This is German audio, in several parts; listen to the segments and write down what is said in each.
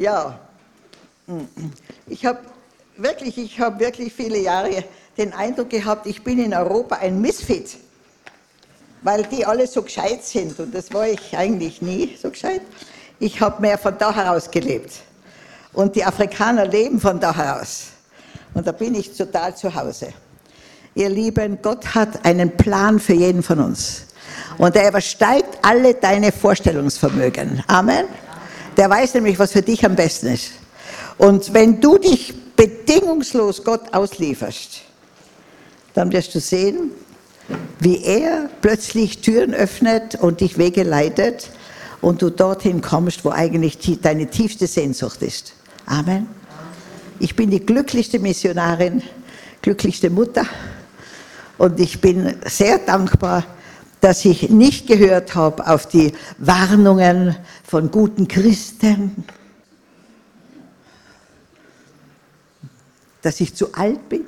Ja, ich habe wirklich, ich habe wirklich viele Jahre den Eindruck gehabt, ich bin in Europa ein Misfit, weil die alle so gescheit sind und das war ich eigentlich nie so gescheit. Ich habe mehr von da heraus gelebt und die Afrikaner leben von da heraus und da bin ich total zu Hause. Ihr Lieben, Gott hat einen Plan für jeden von uns und er übersteigt alle deine Vorstellungsvermögen. Amen. Der weiß nämlich, was für dich am besten ist. Und wenn du dich bedingungslos Gott auslieferst, dann wirst du sehen, wie er plötzlich Türen öffnet und dich Wege leitet und du dorthin kommst, wo eigentlich deine tiefste Sehnsucht ist. Amen. Ich bin die glücklichste Missionarin, glücklichste Mutter und ich bin sehr dankbar, dass ich nicht gehört habe auf die Warnungen von guten Christen, dass ich zu alt bin.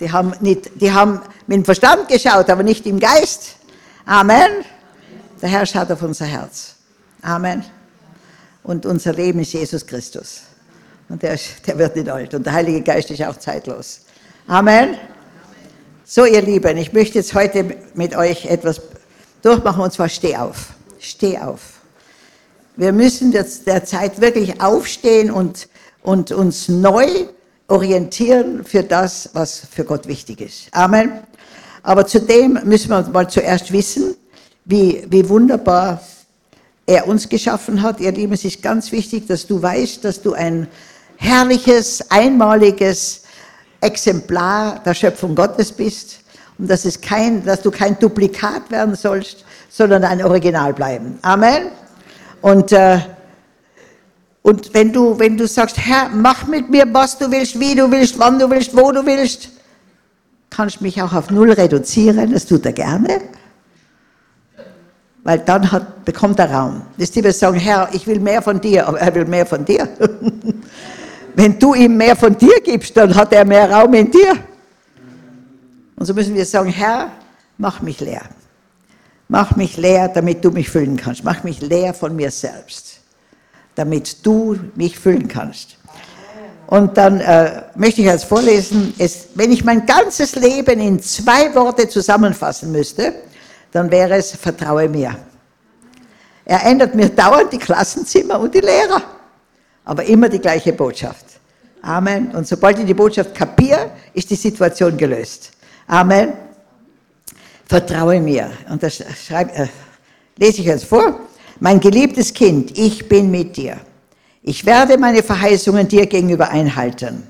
Die haben, nicht, die haben mit dem Verstand geschaut, aber nicht im Geist. Amen. Der Herr schaut auf unser Herz. Amen. Und unser Leben ist Jesus Christus. Und der, der wird nicht alt. Und der Heilige Geist ist auch zeitlos. Amen. So, ihr Lieben, ich möchte jetzt heute mit euch etwas durchmachen, und zwar steh auf. Steh auf. Wir müssen jetzt derzeit wirklich aufstehen und, und uns neu orientieren für das, was für Gott wichtig ist. Amen. Aber zudem müssen wir mal zuerst wissen, wie, wie wunderbar er uns geschaffen hat. Ihr Lieben, es ist ganz wichtig, dass du weißt, dass du ein herrliches, einmaliges Exemplar der Schöpfung Gottes bist und dass, es kein, dass du kein Duplikat werden sollst, sondern ein Original bleiben. Amen. Und äh, und wenn du, wenn du sagst, Herr, mach mit mir, was du willst, wie du willst, wann du willst, wo du willst, kannst du mich auch auf Null reduzieren, das tut er gerne. Weil dann hat, bekommt er Raum. Das ist wir sagen, Herr, ich will mehr von dir, aber er will mehr von dir. wenn du ihm mehr von dir gibst, dann hat er mehr Raum in dir. Und so müssen wir sagen, Herr, mach mich leer. Mach mich leer, damit du mich füllen kannst. Mach mich leer von mir selbst damit du mich füllen kannst. Und dann äh, möchte ich jetzt vorlesen, es, wenn ich mein ganzes Leben in zwei Worte zusammenfassen müsste, dann wäre es, vertraue mir. Er ändert mir dauernd die Klassenzimmer und die Lehrer, aber immer die gleiche Botschaft. Amen. Und sobald ich die Botschaft kapiere, ist die Situation gelöst. Amen. Vertraue mir. Und das schreib, äh, lese ich jetzt vor. Mein geliebtes Kind, ich bin mit dir. Ich werde meine Verheißungen dir gegenüber einhalten.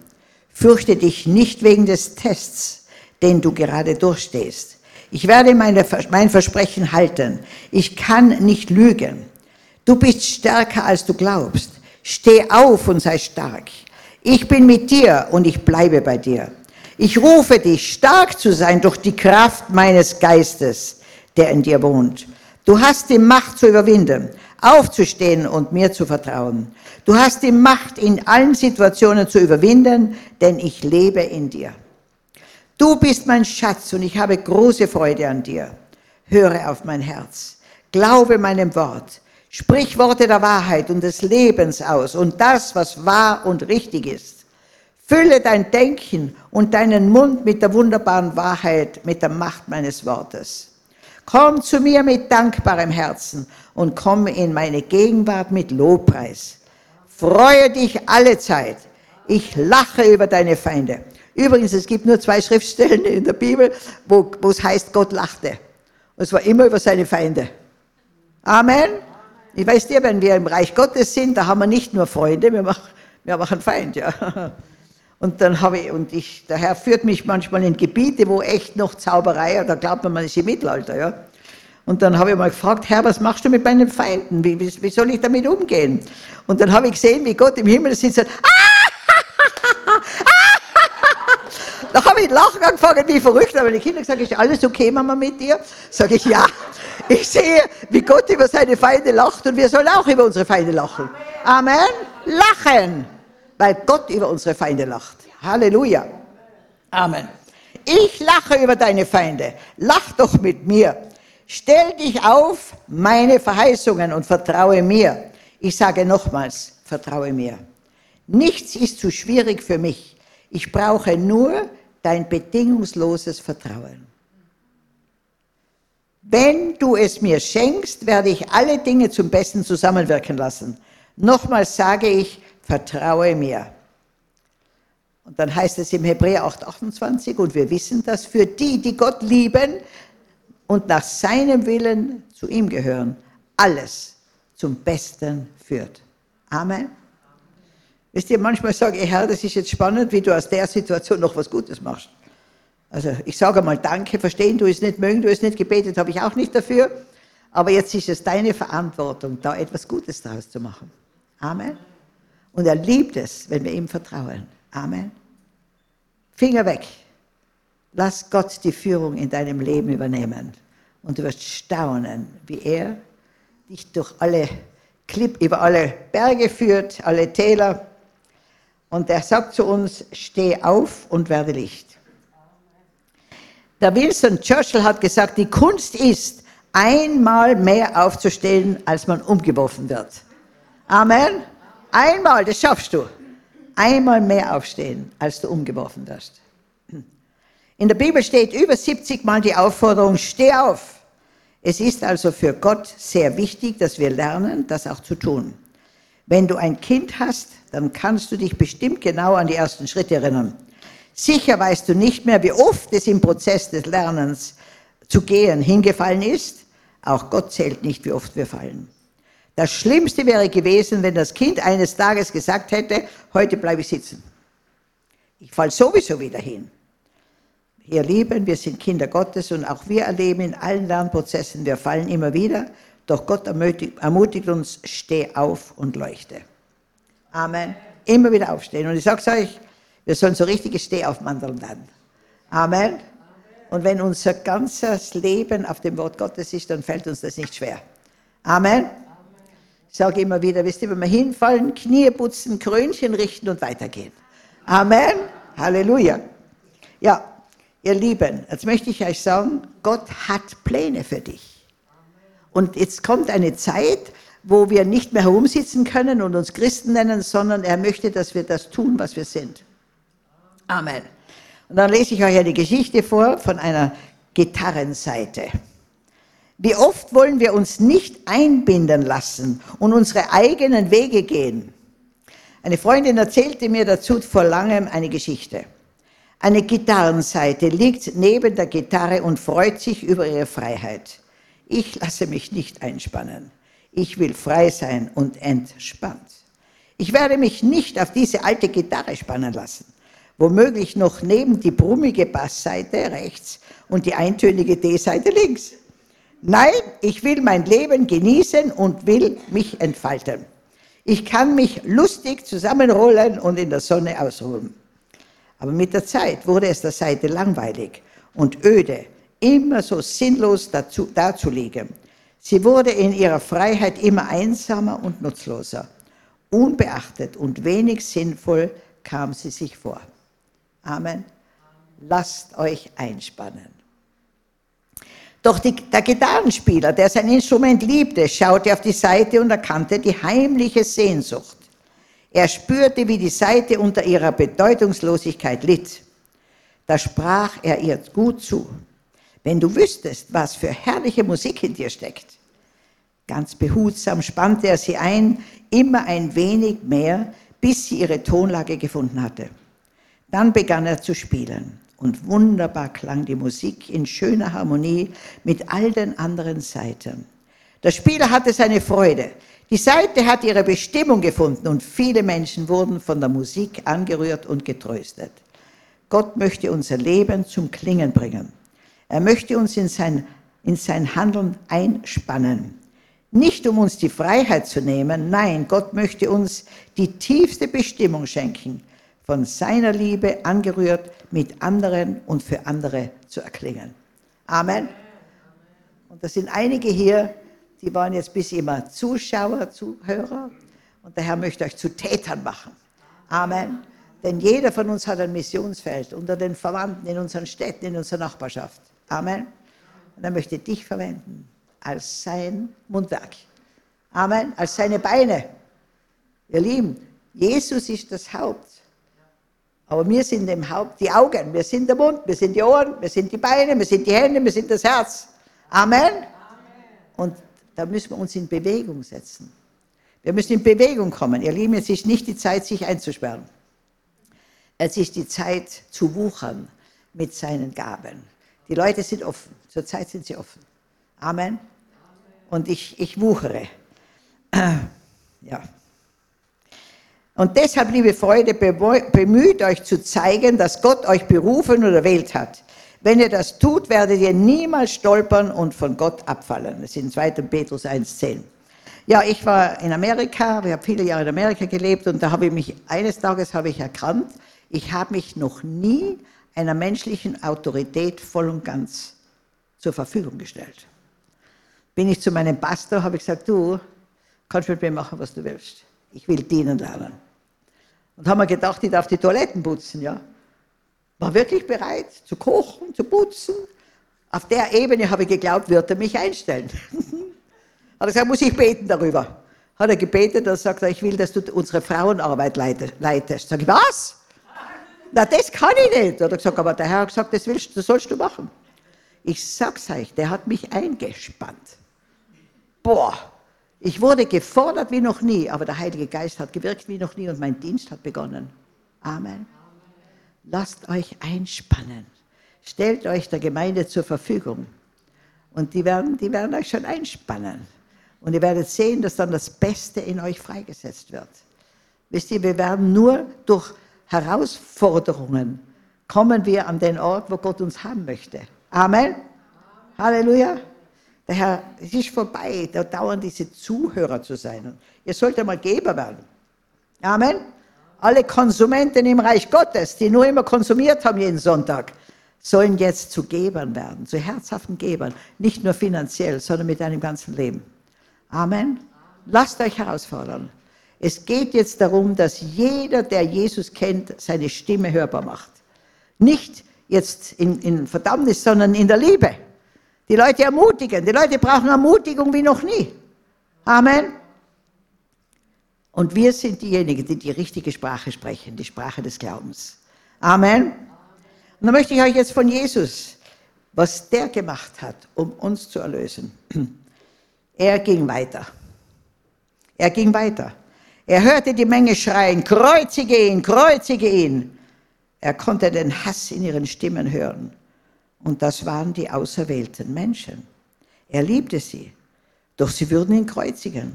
Fürchte dich nicht wegen des Tests, den du gerade durchstehst. Ich werde meine, mein Versprechen halten. Ich kann nicht lügen. Du bist stärker, als du glaubst. Steh auf und sei stark. Ich bin mit dir und ich bleibe bei dir. Ich rufe dich, stark zu sein durch die Kraft meines Geistes, der in dir wohnt. Du hast die Macht zu überwinden, aufzustehen und mir zu vertrauen. Du hast die Macht, in allen Situationen zu überwinden, denn ich lebe in dir. Du bist mein Schatz und ich habe große Freude an dir. Höre auf mein Herz. Glaube meinem Wort. Sprich Worte der Wahrheit und des Lebens aus und das, was wahr und richtig ist. Fülle dein Denken und deinen Mund mit der wunderbaren Wahrheit, mit der Macht meines Wortes. Komm zu mir mit dankbarem Herzen und komm in meine Gegenwart mit Lobpreis. Freue dich alle Zeit. Ich lache über deine Feinde. Übrigens, es gibt nur zwei Schriftstellen in der Bibel, wo, es heißt, Gott lachte. Und es war immer über seine Feinde. Amen. Ich weiß dir, wenn wir im Reich Gottes sind, da haben wir nicht nur Freunde, wir machen, wir machen Feind, ja. Und dann habe ich, und ich, der Herr führt mich manchmal in Gebiete, wo echt noch Zauberei, da glaubt man, man ist im Mittelalter, ja. Und dann habe ich mal gefragt, Herr, was machst du mit meinen Feinden? Wie, wie, wie soll ich damit umgehen? Und dann habe ich gesehen, wie Gott im Himmel sitzt und da habe ich lachen angefangen, wie verrückt. Aber die Kinder gesagt, ist alles okay, Mama, mit dir? Sage ich, ja. Ich sehe, wie Gott über seine Feinde lacht und wir sollen auch über unsere Feinde lachen. Amen. Lachen weil Gott über unsere Feinde lacht. Halleluja. Amen. Ich lache über deine Feinde. Lach doch mit mir. Stell dich auf meine Verheißungen und vertraue mir. Ich sage nochmals, vertraue mir. Nichts ist zu schwierig für mich. Ich brauche nur dein bedingungsloses Vertrauen. Wenn du es mir schenkst, werde ich alle Dinge zum Besten zusammenwirken lassen. Nochmals sage ich, vertraue mir. Und dann heißt es im Hebräer 8, 28, und wir wissen das, für die, die Gott lieben und nach seinem Willen zu ihm gehören, alles zum Besten führt. Amen. Wisst ihr, manchmal sage ich, Herr, das ist jetzt spannend, wie du aus der Situation noch was Gutes machst. Also ich sage mal Danke, verstehen du es nicht, mögen du es nicht, gebetet habe ich auch nicht dafür. Aber jetzt ist es deine Verantwortung, da etwas Gutes daraus zu machen. Amen. Und er liebt es, wenn wir ihm vertrauen. Amen. Finger weg. Lass Gott die Führung in deinem Leben übernehmen. Und du wirst staunen, wie er dich durch alle Klipp, über alle Berge führt, alle Täler. Und er sagt zu uns, steh auf und werde Licht. Der Wilson Churchill hat gesagt, die Kunst ist, einmal mehr aufzustehen, als man umgeworfen wird. Amen. Einmal, das schaffst du. Einmal mehr aufstehen, als du umgeworfen wirst. In der Bibel steht über 70 Mal die Aufforderung, steh auf. Es ist also für Gott sehr wichtig, dass wir lernen, das auch zu tun. Wenn du ein Kind hast, dann kannst du dich bestimmt genau an die ersten Schritte erinnern. Sicher weißt du nicht mehr, wie oft es im Prozess des Lernens zu gehen hingefallen ist. Auch Gott zählt nicht, wie oft wir fallen. Das Schlimmste wäre gewesen, wenn das Kind eines Tages gesagt hätte, heute bleibe ich sitzen. Ich falle sowieso wieder hin. Ihr Lieben, wir sind Kinder Gottes und auch wir erleben in allen Lernprozessen, wir fallen immer wieder, doch Gott ermutigt, uns, steh auf und leuchte. Amen. Immer wieder aufstehen. Und ich sage es euch, wir sollen so richtige Stehaufmandeln werden. Amen. Und wenn unser ganzes Leben auf dem Wort Gottes ist, dann fällt uns das nicht schwer. Amen. Ich sage immer wieder, wisst ihr, wenn wir hinfallen, Knie putzen, Krönchen richten und weitergehen. Amen. Halleluja. Ja, ihr Lieben, jetzt möchte ich euch sagen, Gott hat Pläne für dich. Und jetzt kommt eine Zeit, wo wir nicht mehr herumsitzen können und uns Christen nennen, sondern er möchte, dass wir das tun, was wir sind. Amen. Und dann lese ich euch eine Geschichte vor von einer Gitarrenseite. Wie oft wollen wir uns nicht einbinden lassen und unsere eigenen Wege gehen? Eine Freundin erzählte mir dazu vor langem eine Geschichte. Eine Gitarrenseite liegt neben der Gitarre und freut sich über ihre Freiheit. Ich lasse mich nicht einspannen. Ich will frei sein und entspannt. Ich werde mich nicht auf diese alte Gitarre spannen lassen womöglich noch neben die brummige Bassseite rechts und die eintönige D-Seite links. Nein, ich will mein Leben genießen und will mich entfalten. Ich kann mich lustig zusammenrollen und in der Sonne ausruhen. Aber mit der Zeit wurde es der Seite langweilig und öde, immer so sinnlos dazu, dazulegen. Sie wurde in ihrer Freiheit immer einsamer und nutzloser. Unbeachtet und wenig sinnvoll kam sie sich vor. Amen. Lasst euch einspannen. Doch die, der Gitarrenspieler, der sein Instrument liebte, schaute auf die Seite und erkannte die heimliche Sehnsucht. Er spürte, wie die Seite unter ihrer Bedeutungslosigkeit litt. Da sprach er ihr gut zu. Wenn du wüsstest, was für herrliche Musik in dir steckt. Ganz behutsam spannte er sie ein, immer ein wenig mehr, bis sie ihre Tonlage gefunden hatte. Dann begann er zu spielen und wunderbar klang die Musik in schöner Harmonie mit all den anderen Seiten. Der Spieler hatte seine Freude. Die Seite hat ihre Bestimmung gefunden und viele Menschen wurden von der Musik angerührt und getröstet. Gott möchte unser Leben zum Klingen bringen. Er möchte uns in sein, in sein Handeln einspannen. Nicht um uns die Freiheit zu nehmen, nein, Gott möchte uns die tiefste Bestimmung schenken, von seiner Liebe angerührt, mit anderen und für andere zu erklingen. Amen. Und das sind einige hier, die waren jetzt bis immer Zuschauer, Zuhörer. Und der Herr möchte euch zu Tätern machen. Amen. Denn jeder von uns hat ein Missionsfeld unter den Verwandten in unseren Städten, in unserer Nachbarschaft. Amen. Und er möchte dich verwenden als sein Mundwerk. Amen. Als seine Beine Ihr Lieben, Jesus ist das Haupt. Aber wir sind dem Haupt die Augen, wir sind der Mund, wir sind die Ohren, wir sind die Beine, wir sind die Hände, wir sind das Herz. Amen. Amen. Und da müssen wir uns in Bewegung setzen. Wir müssen in Bewegung kommen. Ihr Lieben, es ist nicht die Zeit, sich einzusperren. Es ist die Zeit zu wuchern mit seinen Gaben. Die Leute sind offen. Zurzeit sind sie offen. Amen. Und ich, ich wuchere. Ja. Und deshalb, liebe Freunde, bemüht euch zu zeigen, dass Gott euch berufen und erwählt hat. Wenn ihr das tut, werdet ihr niemals stolpern und von Gott abfallen. Das ist in 2. Petrus 1,10. Ja, ich war in Amerika, ich habe viele Jahre in Amerika gelebt und da habe ich mich, eines Tages habe ich erkannt, ich habe mich noch nie einer menschlichen Autorität voll und ganz zur Verfügung gestellt. Bin ich zu meinem Pastor, habe ich gesagt, du kannst mit mir machen, was du willst. Ich will dienen lernen. Und haben wir gedacht, ich darf die Toiletten putzen, ja. War wirklich bereit zu kochen, zu putzen. Auf der Ebene habe ich geglaubt, wird er mich einstellen. Hat er gesagt, muss ich beten darüber. Hat er gebetet und sagt er, ich will, dass du unsere Frauenarbeit leitest. Sag ich, was? Na, das kann ich nicht. Hat er gesagt, aber der Herr hat gesagt, das, willst, das sollst du machen. Ich sag's euch, der hat mich eingespannt. Boah, ich wurde gefordert wie noch nie, aber der Heilige Geist hat gewirkt wie noch nie und mein Dienst hat begonnen. Amen. Lasst euch einspannen. Stellt euch der Gemeinde zur Verfügung. Und die werden, die werden euch schon einspannen. Und ihr werdet sehen, dass dann das Beste in euch freigesetzt wird. Wisst ihr, wir werden nur durch Herausforderungen kommen wir an den Ort, wo Gott uns haben möchte. Amen. Halleluja. Der Herr, es ist vorbei, da dauern diese Zuhörer zu sein. Ihr sollt einmal Geber werden. Amen. Alle Konsumenten im Reich Gottes, die nur immer konsumiert haben jeden Sonntag, sollen jetzt zu Gebern werden, zu herzhaften Gebern. Nicht nur finanziell, sondern mit deinem ganzen Leben. Amen. Lasst euch herausfordern. Es geht jetzt darum, dass jeder, der Jesus kennt, seine Stimme hörbar macht. Nicht jetzt in, in Verdammnis, sondern in der Liebe. Die Leute ermutigen. Die Leute brauchen Ermutigung wie noch nie. Amen. Und wir sind diejenigen, die die richtige Sprache sprechen, die Sprache des Glaubens. Amen. Und dann möchte ich euch jetzt von Jesus, was der gemacht hat, um uns zu erlösen. Er ging weiter. Er ging weiter. Er hörte die Menge schreien, kreuzige ihn, kreuzige ihn. Er konnte den Hass in ihren Stimmen hören. Und das waren die auserwählten Menschen. Er liebte sie, doch sie würden ihn kreuzigen.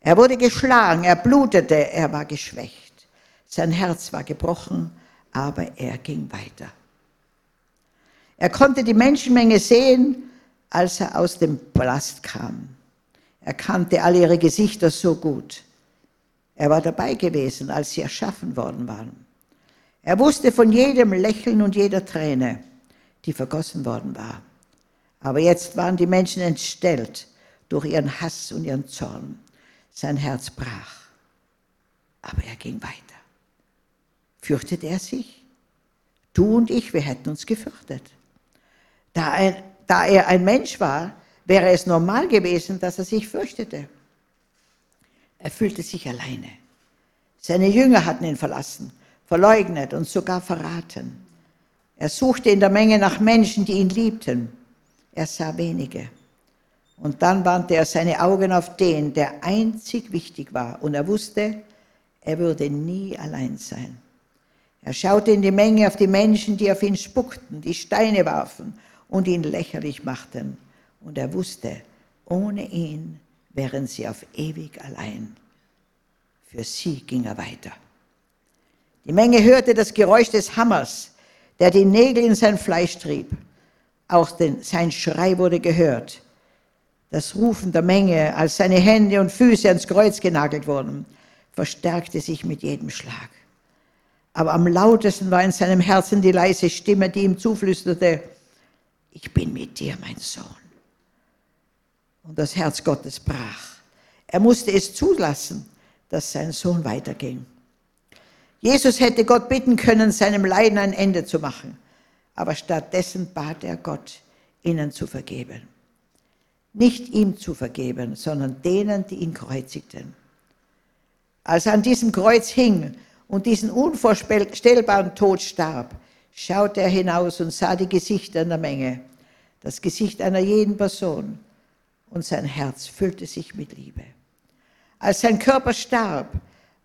Er wurde geschlagen, er blutete, er war geschwächt. Sein Herz war gebrochen, aber er ging weiter. Er konnte die Menschenmenge sehen, als er aus dem Palast kam. Er kannte alle ihre Gesichter so gut. Er war dabei gewesen, als sie erschaffen worden waren. Er wusste von jedem Lächeln und jeder Träne, die vergossen worden war. Aber jetzt waren die Menschen entstellt durch ihren Hass und ihren Zorn. Sein Herz brach. Aber er ging weiter. Fürchtet er sich? Du und ich, wir hätten uns gefürchtet. Da, ein, da er ein Mensch war, wäre es normal gewesen, dass er sich fürchtete. Er fühlte sich alleine. Seine Jünger hatten ihn verlassen, verleugnet und sogar verraten. Er suchte in der Menge nach Menschen, die ihn liebten. Er sah wenige. Und dann wandte er seine Augen auf den, der einzig wichtig war. Und er wusste, er würde nie allein sein. Er schaute in die Menge auf die Menschen, die auf ihn spuckten, die Steine warfen und ihn lächerlich machten. Und er wusste, ohne ihn wären sie auf ewig allein. Für sie ging er weiter. Die Menge hörte das Geräusch des Hammers, der die Nägel in sein Fleisch trieb. Auch den, sein Schrei wurde gehört. Das Rufen der Menge, als seine Hände und Füße ans Kreuz genagelt wurden, verstärkte sich mit jedem Schlag. Aber am lautesten war in seinem Herzen die leise Stimme, die ihm zuflüsterte, ich bin mit dir, mein Sohn und das Herz Gottes brach. Er musste es zulassen, dass sein Sohn weiterging. Jesus hätte Gott bitten können, seinem Leiden ein Ende zu machen, aber stattdessen bat er Gott, ihnen zu vergeben. Nicht ihm zu vergeben, sondern denen, die ihn kreuzigten. als er an diesem Kreuz hing und diesen unvorstellbaren Tod starb, schaute er hinaus und sah die Gesichter in der Menge, das Gesicht einer jeden Person, und sein Herz füllte sich mit Liebe. Als sein Körper starb,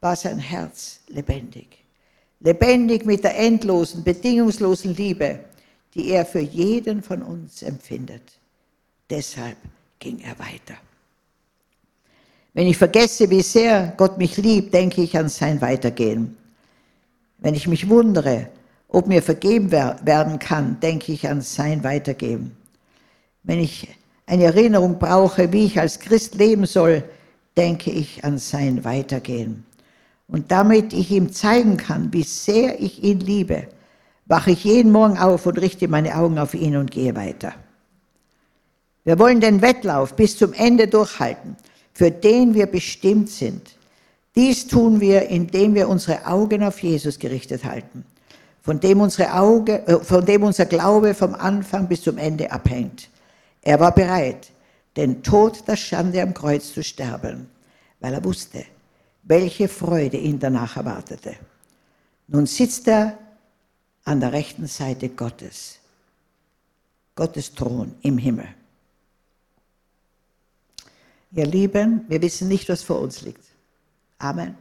war sein Herz lebendig. Lebendig mit der endlosen, bedingungslosen Liebe, die er für jeden von uns empfindet. Deshalb ging er weiter. Wenn ich vergesse, wie sehr Gott mich liebt, denke ich an sein Weitergehen. Wenn ich mich wundere, ob mir vergeben werden kann, denke ich an sein Weitergehen. Wenn ich eine Erinnerung brauche, wie ich als Christ leben soll, denke ich an sein Weitergehen. Und damit ich ihm zeigen kann, wie sehr ich ihn liebe, wache ich jeden Morgen auf und richte meine Augen auf ihn und gehe weiter. Wir wollen den Wettlauf bis zum Ende durchhalten, für den wir bestimmt sind. Dies tun wir, indem wir unsere Augen auf Jesus gerichtet halten, von dem, unsere Auge, äh, von dem unser Glaube vom Anfang bis zum Ende abhängt. Er war bereit, den Tod der Schande am Kreuz zu sterben, weil er wusste, welche Freude ihn danach erwartete. Nun sitzt er an der rechten Seite Gottes, Gottes Thron im Himmel. Ihr Lieben, wir wissen nicht, was vor uns liegt. Amen.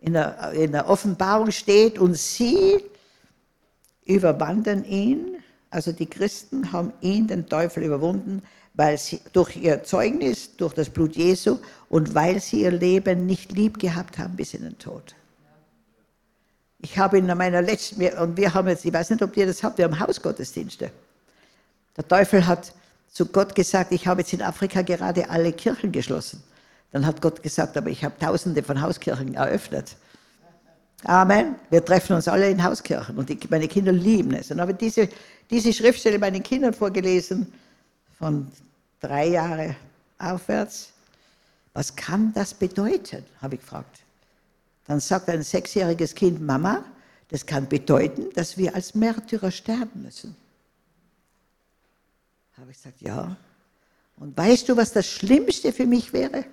In der, in der Offenbarung steht, und sie überwanden ihn, also die Christen haben ihn, den Teufel, überwunden, weil sie durch ihr Zeugnis, durch das Blut Jesu und weil sie ihr Leben nicht lieb gehabt haben bis in den Tod. Ich habe in meiner letzten, und wir haben jetzt, ich weiß nicht, ob ihr das habt, wir haben Hausgottesdienste. Der Teufel hat zu Gott gesagt, ich habe jetzt in Afrika gerade alle Kirchen geschlossen. Dann hat Gott gesagt, aber ich habe tausende von Hauskirchen eröffnet. Amen. Wir treffen uns alle in Hauskirchen und ich, meine Kinder lieben es. Und habe diese, diese Schriftstelle meinen Kindern vorgelesen, von drei Jahre aufwärts. Was kann das bedeuten, habe ich gefragt. Dann sagt ein sechsjähriges Kind, Mama, das kann bedeuten, dass wir als Märtyrer sterben müssen. Habe ich gesagt, ja. Und weißt du, was das Schlimmste für mich wäre?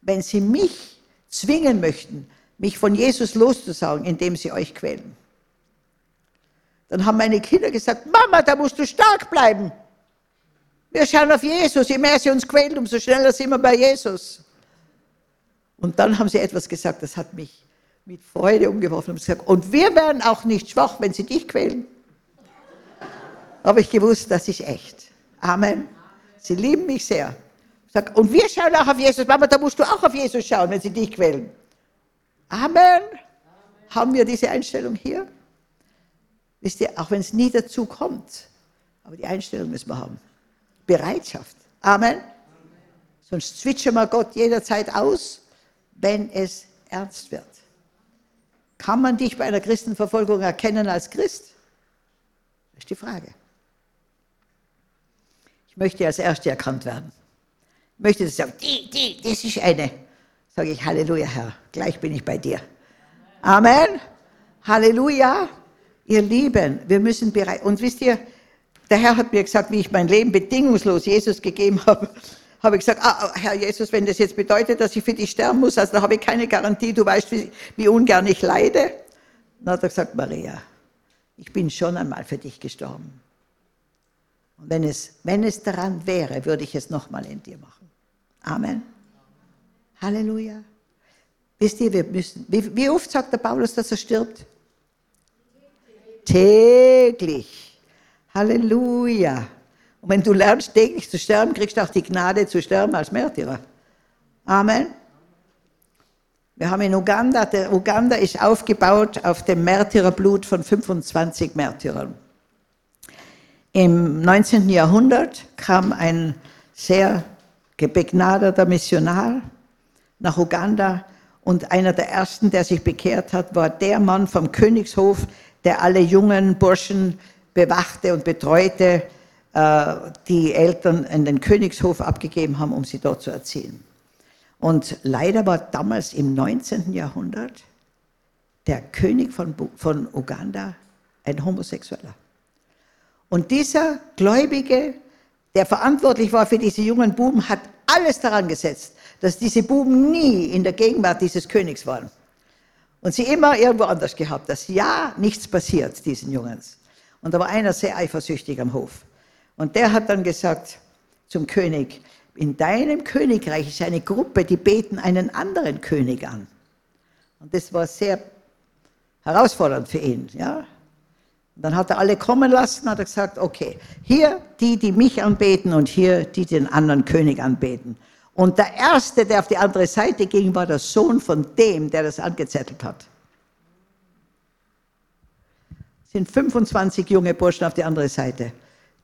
Wenn sie mich zwingen möchten, mich von Jesus loszusagen, indem sie euch quälen. Dann haben meine Kinder gesagt, Mama, da musst du stark bleiben. Wir schauen auf Jesus. Je mehr sie uns quälen, umso schneller sind wir bei Jesus. Und dann haben sie etwas gesagt, das hat mich mit Freude umgeworfen und gesagt, und wir werden auch nicht schwach, wenn sie dich quälen. Habe ich gewusst, das ist echt. Amen. Sie lieben mich sehr. Sag, und wir schauen auch auf Jesus. Mama, da musst du auch auf Jesus schauen, wenn sie dich quälen. Amen. Haben wir diese Einstellung hier? Wisst ihr, auch wenn es nie dazu kommt, aber die Einstellung müssen wir haben. Bereitschaft. Amen. Sonst zwitschern wir Gott jederzeit aus, wenn es ernst wird. Kann man dich bei einer Christenverfolgung erkennen als Christ? Das ist die Frage. Ich möchte als Erste erkannt werden. Ich möchte sagen, die, die, das ist eine. Sage ich, Halleluja, Herr, gleich bin ich bei dir. Amen. Halleluja. Ihr Lieben, wir müssen bereit. Und wisst ihr, der Herr hat mir gesagt, wie ich mein Leben bedingungslos Jesus gegeben habe, habe ich gesagt, ah, ah, Herr Jesus, wenn das jetzt bedeutet, dass ich für dich sterben muss, also da habe ich keine Garantie, du weißt, wie, wie ungern ich leide. Dann hat er gesagt, Maria, ich bin schon einmal für dich gestorben. Und wenn es, wenn es daran wäre, würde ich es nochmal in dir machen. Amen. Halleluja. Wisst ihr, wir müssen, wie, wie oft sagt der Paulus, dass er stirbt? Täglich. Halleluja. Und wenn du lernst, täglich zu sterben, kriegst du auch die Gnade zu sterben als Märtyrer. Amen. Wir haben in Uganda, der Uganda ist aufgebaut auf dem Märtyrerblut von 25 Märtyrern. Im 19. Jahrhundert kam ein sehr begnadeter Missionar nach Uganda und einer der ersten, der sich bekehrt hat, war der Mann vom Königshof, der alle jungen Burschen bewachte und betreute, äh, die Eltern in den Königshof abgegeben haben, um sie dort zu erziehen. Und leider war damals im 19. Jahrhundert der König von, von Uganda ein Homosexueller. Und dieser Gläubige, der verantwortlich war für diese jungen Buben, hat alles daran gesetzt, dass diese Buben nie in der Gegenwart dieses Königs waren. Und sie immer irgendwo anders gehabt, dass ja nichts passiert, diesen Jungs. Und da war einer sehr eifersüchtig am Hof. Und der hat dann gesagt zum König, in deinem Königreich ist eine Gruppe, die beten einen anderen König an. Und das war sehr herausfordernd für ihn. Ja? Und dann hat er alle kommen lassen, hat er gesagt, okay, hier die, die mich anbeten und hier die, die den anderen König anbeten. Und der Erste, der auf die andere Seite ging, war der Sohn von dem, der das angezettelt hat. Es sind 25 junge Burschen auf die andere Seite,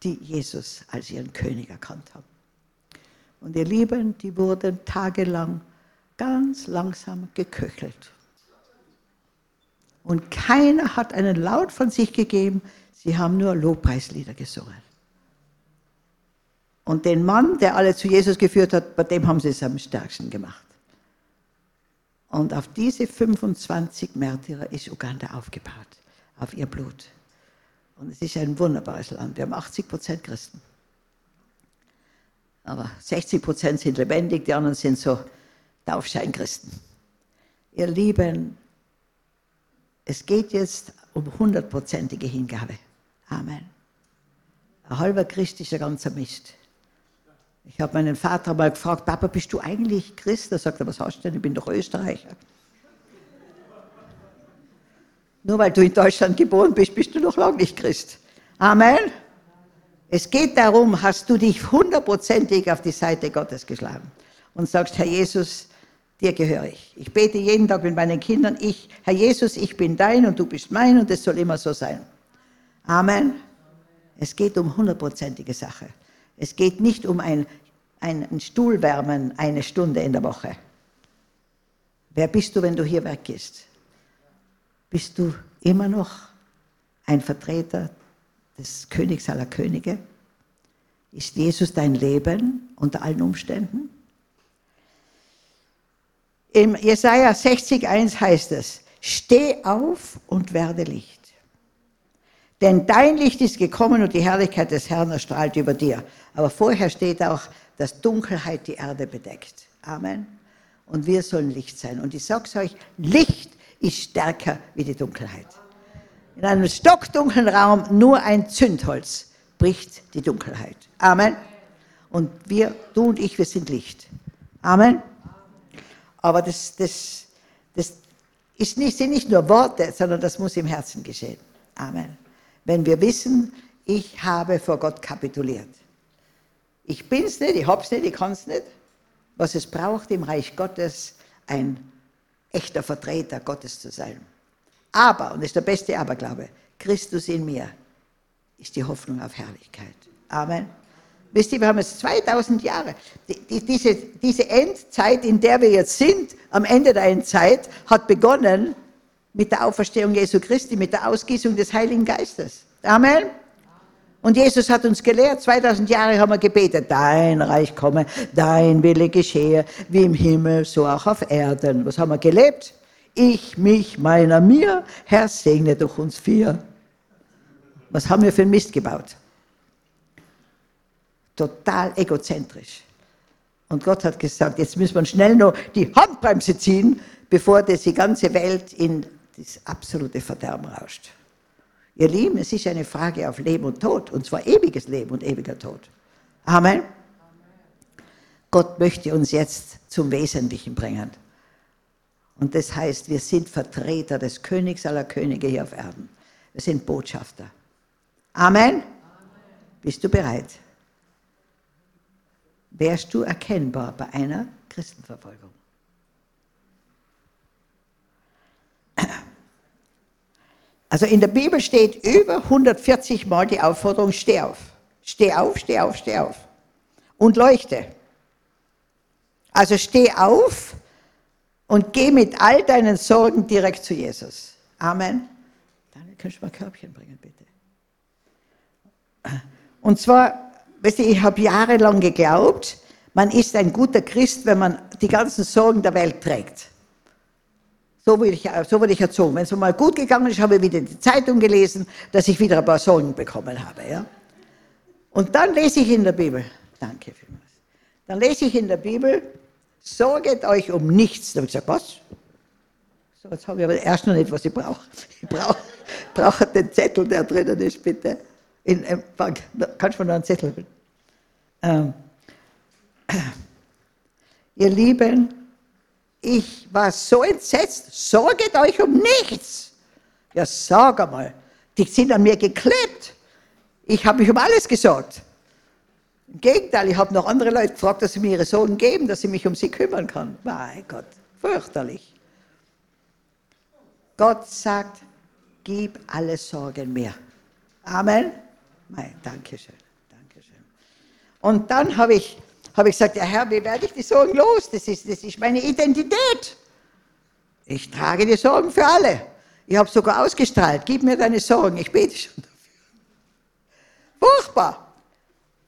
die Jesus als ihren König erkannt haben. Und ihr Lieben, die wurden tagelang ganz langsam geköchelt. Und keiner hat einen Laut von sich gegeben, sie haben nur Lobpreislieder gesungen. Und den Mann, der alle zu Jesus geführt hat, bei dem haben sie es am stärksten gemacht. Und auf diese 25 Märtyrer ist Uganda aufgebaut, auf ihr Blut. Und es ist ein wunderbares Land. Wir haben 80 Prozent Christen. Aber 60 Prozent sind lebendig, die anderen sind so Taufscheinchristen. Ihr Lieben, es geht jetzt um hundertprozentige Hingabe. Amen. Ein halber Christ ist ein ganzer Mist. Ich habe meinen Vater mal gefragt, Papa, bist du eigentlich Christ? Er sagt, was hast du denn? Ich bin doch Österreicher. Nur weil du in Deutschland geboren bist, bist du noch lange nicht Christ. Amen. Es geht darum, hast du dich hundertprozentig auf die Seite Gottes geschlagen und sagst, Herr Jesus, dir gehöre ich. Ich bete jeden Tag mit meinen Kindern, ich, Herr Jesus, ich bin dein und du bist mein und es soll immer so sein. Amen. Es geht um hundertprozentige Sache. Es geht nicht um ein, ein Stuhlwärmen eine Stunde in der Woche. Wer bist du, wenn du hier weggehst? Bist du immer noch ein Vertreter des Königs aller Könige? Ist Jesus dein Leben unter allen Umständen? Im Jesaja 60,1 heißt es: Steh auf und werde Licht. Denn dein Licht ist gekommen und die Herrlichkeit des Herrn erstrahlt über dir. Aber vorher steht auch, dass Dunkelheit die Erde bedeckt. Amen. Und wir sollen Licht sein. Und ich sage euch, Licht ist stärker wie die Dunkelheit. In einem stockdunklen Raum nur ein Zündholz bricht die Dunkelheit. Amen. Und wir, du und ich, wir sind Licht. Amen. Aber das, das, das ist nicht, sind nicht nur Worte, sondern das muss im Herzen geschehen. Amen. Wenn wir wissen, ich habe vor Gott kapituliert. Ich bin's nicht, ich hab's nicht, ich kann's nicht. Was es braucht im Reich Gottes, ein echter Vertreter Gottes zu sein. Aber, und das ist der beste Aberglaube, Christus in mir ist die Hoffnung auf Herrlichkeit. Amen. Wisst ihr, wir haben jetzt 2000 Jahre. Die, die, diese, diese Endzeit, in der wir jetzt sind, am Ende der Endzeit, hat begonnen mit der Auferstehung Jesu Christi, mit der Ausgießung des Heiligen Geistes. Amen. Und Jesus hat uns gelehrt, 2000 Jahre haben wir gebetet, dein Reich komme, dein Wille geschehe, wie im Himmel, so auch auf Erden. Was haben wir gelebt? Ich, mich, meiner, mir, Herr, segne durch uns vier. Was haben wir für einen Mist gebaut? Total egozentrisch. Und Gott hat gesagt, jetzt müssen wir schnell noch die Handbremse ziehen, bevor das die ganze Welt in das absolute Verderben rauscht. Ihr Lieben, es ist eine Frage auf Leben und Tod, und zwar ewiges Leben und ewiger Tod. Amen. Gott möchte uns jetzt zum Wesentlichen bringen. Und das heißt, wir sind Vertreter des Königs aller Könige hier auf Erden. Wir sind Botschafter. Amen. Amen. Bist du bereit? Wärst du erkennbar bei einer Christenverfolgung? Also in der Bibel steht über 140 Mal die Aufforderung, steh auf. Steh auf, steh auf, steh auf. Und leuchte. Also steh auf und geh mit all deinen Sorgen direkt zu Jesus. Amen. Daniel, kannst du mal ein Körbchen bringen, bitte? Und zwar, weißt du, ich habe jahrelang geglaubt, man ist ein guter Christ, wenn man die ganzen Sorgen der Welt trägt. So wurde ich, so wurde ich erzogen. Wenn es mal gut gegangen ist, habe ich wieder die Zeitung gelesen, dass ich wieder ein paar Sorgen bekommen habe. Ja? Und dann lese ich in der Bibel, danke vielmals, dann lese ich in der Bibel, sorget euch um nichts. Da habe ich gesagt, was? So, jetzt habe ich aber erst noch nicht, was ich brauche. Ich brauche brauch den Zettel, der drinnen ist, bitte. In, in, kannst du mir noch einen Zettel? Ähm, ihr Lieben, ich war so entsetzt, sorget euch um nichts. Ja, sag einmal, die sind an mir geklebt. Ich habe mich um alles gesorgt. Im Gegenteil, ich habe noch andere Leute gefragt, dass sie mir ihre Sohn geben, dass sie mich um sie kümmern kann. Mein Gott, fürchterlich. Gott sagt, gib alle Sorgen mir. Amen. Mein, Dankeschön, Dankeschön. Und dann habe ich, hab ich gesagt, ja Herr, wie werde ich die Sorgen los? Das ist, das ist meine Identität. Ich trage die Sorgen für alle. Ich habe sogar ausgestrahlt, gib mir deine Sorgen, ich bete schon dafür. Furchtbar.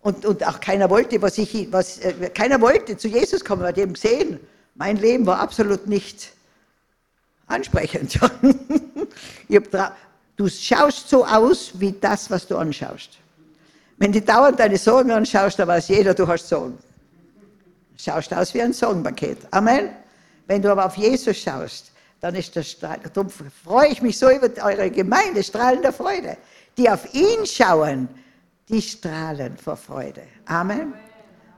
Und, und auch keiner wollte, was ich, was, äh, keiner wollte zu Jesus kommen, die haben gesehen, mein Leben war absolut nicht ansprechend. du schaust so aus wie das, was du anschaust. Wenn du dauernd deine Sorgen anschaust, dann weiß jeder, du hast Sorgen. Schaust aus wie ein Sorgenpaket. Amen. Wenn du aber auf Jesus schaust, dann ist das. Darum freue ich mich so über eure Gemeinde, strahlender Freude. Die auf ihn schauen, die strahlen vor Freude. Amen.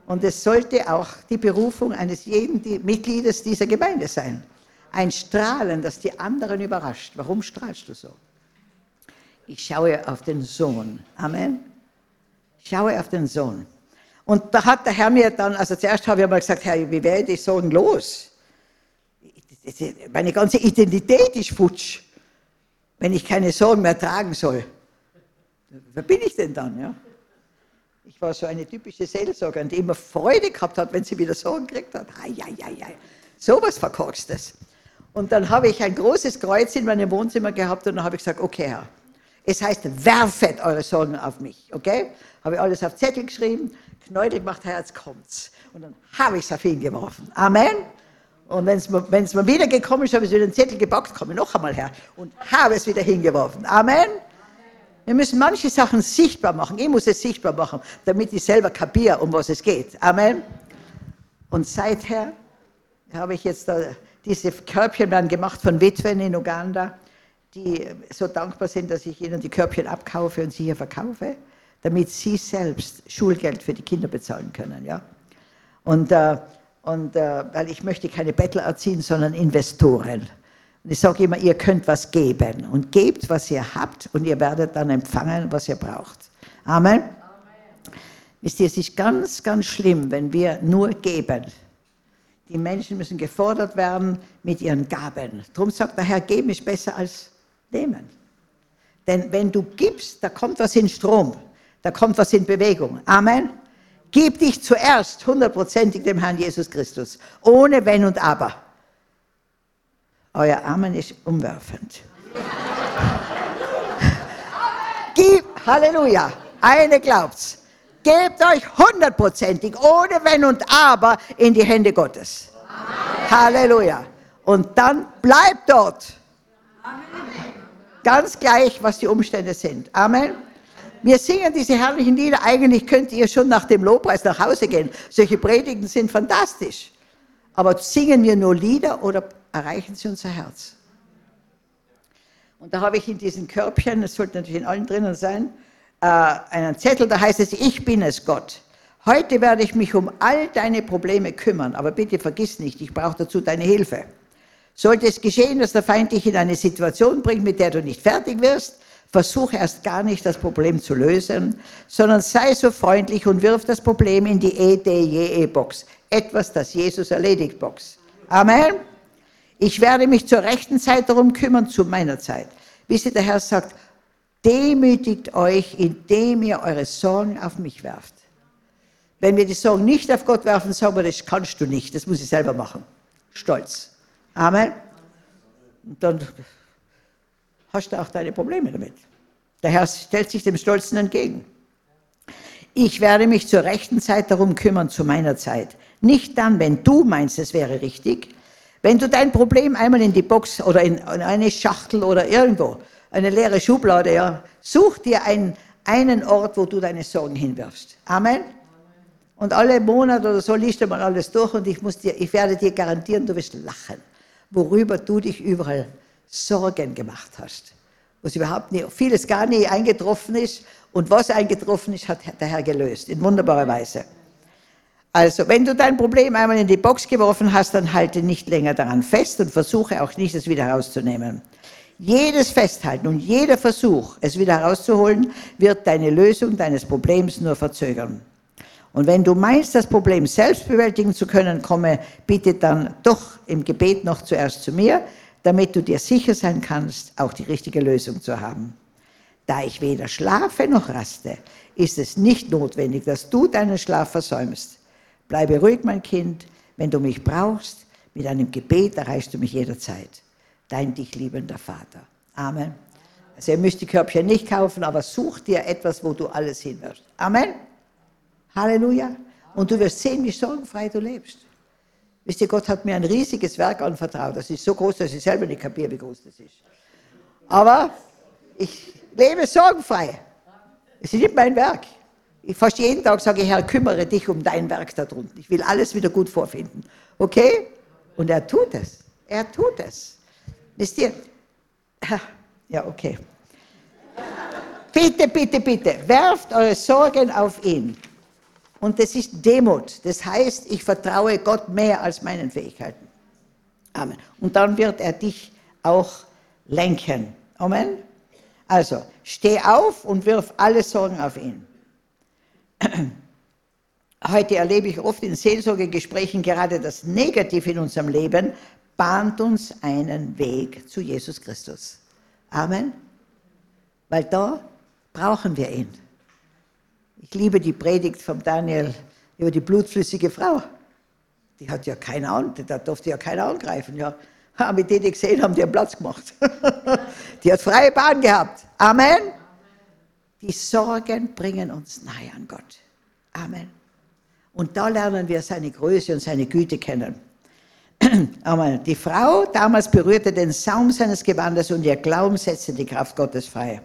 Und es sollte auch die Berufung eines jeden Mitgliedes dieser Gemeinde sein. Ein Strahlen, das die anderen überrascht. Warum strahlst du so? Ich schaue auf den Sohn. Amen. Schaue auf den Sohn. Und da hat der Herr mir dann, also zuerst habe ich mal gesagt, Herr, wie werde ich Sohn los? Meine ganze Identität ist futsch, wenn ich keine Sorgen mehr tragen soll. Wer bin ich denn dann? Ja? Ich war so eine typische Seelsorgerin, die immer Freude gehabt hat, wenn sie wieder Sorgen gekriegt hat. Ai, ai, ai, ai. Sowas verkorkstes. Und dann habe ich ein großes Kreuz in meinem Wohnzimmer gehabt und dann habe ich gesagt, okay Herr, es heißt, werfet eure Sorgen auf mich, okay? Habe ich alles auf Zettel geschrieben, Knäuel gemacht, Herr, jetzt kommt's. Und dann habe ich es auf ihn geworfen. Amen. Und wenn es mir wieder gekommen ist, habe ich wieder den Zettel gepackt, komme noch einmal her und habe es wieder hingeworfen. Amen. Wir müssen manche Sachen sichtbar machen. Ich muss es sichtbar machen, damit ich selber kapiere, um was es geht. Amen. Und seither habe ich jetzt da, diese Körbchen werden gemacht von Witwen in Uganda, die so dankbar sind, dass ich ihnen die Körbchen abkaufe und sie hier verkaufe, damit sie selbst Schulgeld für die Kinder bezahlen können. Ja? Und, äh, und äh, weil ich möchte keine Bettler erziehen, sondern Investoren. Und ich sage immer, ihr könnt was geben und gebt, was ihr habt und ihr werdet dann empfangen, was ihr braucht. Amen. Amen. Wisst ihr, es ist ganz, ganz schlimm, wenn wir nur geben. Die Menschen müssen gefordert werden mit ihren Gaben. Darum sagt der Herr, geben ist besser als nehmen. Denn wenn du gibst, da kommt was in Strom, da kommt was in Bewegung. Amen. Gib dich zuerst hundertprozentig dem Herrn Jesus Christus, ohne Wenn und Aber. Euer Amen ist umwerfend. Gib, Halleluja, eine glaubt's. Gebt euch hundertprozentig, ohne Wenn und Aber, in die Hände Gottes. Amen. Halleluja. Und dann bleibt dort. Ganz gleich, was die Umstände sind. Amen. Wir singen diese herrlichen Lieder. Eigentlich könnt ihr schon nach dem Lobpreis nach Hause gehen. Solche Predigten sind fantastisch. Aber singen wir nur Lieder oder erreichen sie unser Herz? Und da habe ich in diesen Körbchen, das sollte natürlich in allen drinnen sein, äh, einen Zettel, da heißt es, ich bin es Gott. Heute werde ich mich um all deine Probleme kümmern, aber bitte vergiss nicht, ich brauche dazu deine Hilfe. Sollte es geschehen, dass der Feind dich in eine Situation bringt, mit der du nicht fertig wirst, versuche erst gar nicht das Problem zu lösen, sondern sei so freundlich und wirf das Problem in die EDJE-Box etwas, das Jesus erledigt, Box. Amen. Ich werde mich zur rechten Zeit darum kümmern, zu meiner Zeit. Wisst ihr, der Herr sagt, demütigt euch, indem ihr eure Sorgen auf mich werft. Wenn wir die Sorgen nicht auf Gott werfen, sagen wir, das kannst du nicht, das muss ich selber machen. Stolz. Amen. Und dann hast du auch deine Probleme damit. Der Herr stellt sich dem Stolzen entgegen. Ich werde mich zur rechten Zeit darum kümmern, zu meiner Zeit. Nicht dann, wenn du meinst, es wäre richtig. Wenn du dein Problem einmal in die Box oder in eine Schachtel oder irgendwo, eine leere Schublade, ja, such dir einen, einen Ort, wo du deine Sorgen hinwirfst. Amen. Und alle Monate oder so liest du mal alles durch und ich, muss dir, ich werde dir garantieren, du wirst lachen, worüber du dich überall Sorgen gemacht hast. Was überhaupt nicht, vieles gar nie eingetroffen ist und was eingetroffen ist, hat der Herr gelöst, in wunderbarer Weise. Also, wenn du dein Problem einmal in die Box geworfen hast, dann halte nicht länger daran fest und versuche auch nicht, es wieder rauszunehmen. Jedes Festhalten und jeder Versuch, es wieder herauszuholen, wird deine Lösung deines Problems nur verzögern. Und wenn du meinst, das Problem selbst bewältigen zu können, komme bitte dann doch im Gebet noch zuerst zu mir, damit du dir sicher sein kannst, auch die richtige Lösung zu haben. Da ich weder schlafe noch raste, ist es nicht notwendig, dass du deinen Schlaf versäumst. Bleibe ruhig, mein Kind, wenn du mich brauchst, mit einem Gebet erreichst du mich jederzeit. Dein dich liebender Vater. Amen. Also ihr müsst die Körbchen nicht kaufen, aber such dir etwas, wo du alles hinwirfst. Amen. Halleluja. Und du wirst sehen, wie sorgenfrei du lebst. Wisst ihr, Gott hat mir ein riesiges Werk anvertraut. Das ist so groß, dass ich selber nicht kapiere, wie groß das ist. Aber ich lebe sorgenfrei. Es ist nicht mein Werk. Ich fast jeden Tag sage, Herr, kümmere dich um dein Werk da drunten. Ich will alles wieder gut vorfinden. Okay? Und er tut es. Er tut es. Wisst ihr? Ja, okay. Bitte, bitte, bitte, werft eure Sorgen auf ihn. Und das ist Demut. Das heißt, ich vertraue Gott mehr als meinen Fähigkeiten. Amen. Und dann wird er dich auch lenken. Amen. Also, steh auf und wirf alle Sorgen auf ihn. Heute erlebe ich oft in Seelsorgegesprächen gerade das Negative in unserem Leben bahnt uns einen Weg zu Jesus Christus. Amen. Weil da brauchen wir ihn. Ich liebe die Predigt von Daniel über die blutflüssige Frau. Die hat ja keine Ahnung, da durfte ja keiner angreifen. Ja. Mit denen die gesehen haben, die haben Platz gemacht. die hat freie Bahn gehabt. Amen. Die Sorgen bringen uns nahe an Gott. Amen. Und da lernen wir seine Größe und seine Güte kennen. Amen. Die Frau damals berührte den Saum seines Gewandes und ihr Glauben setzte die Kraft Gottes frei.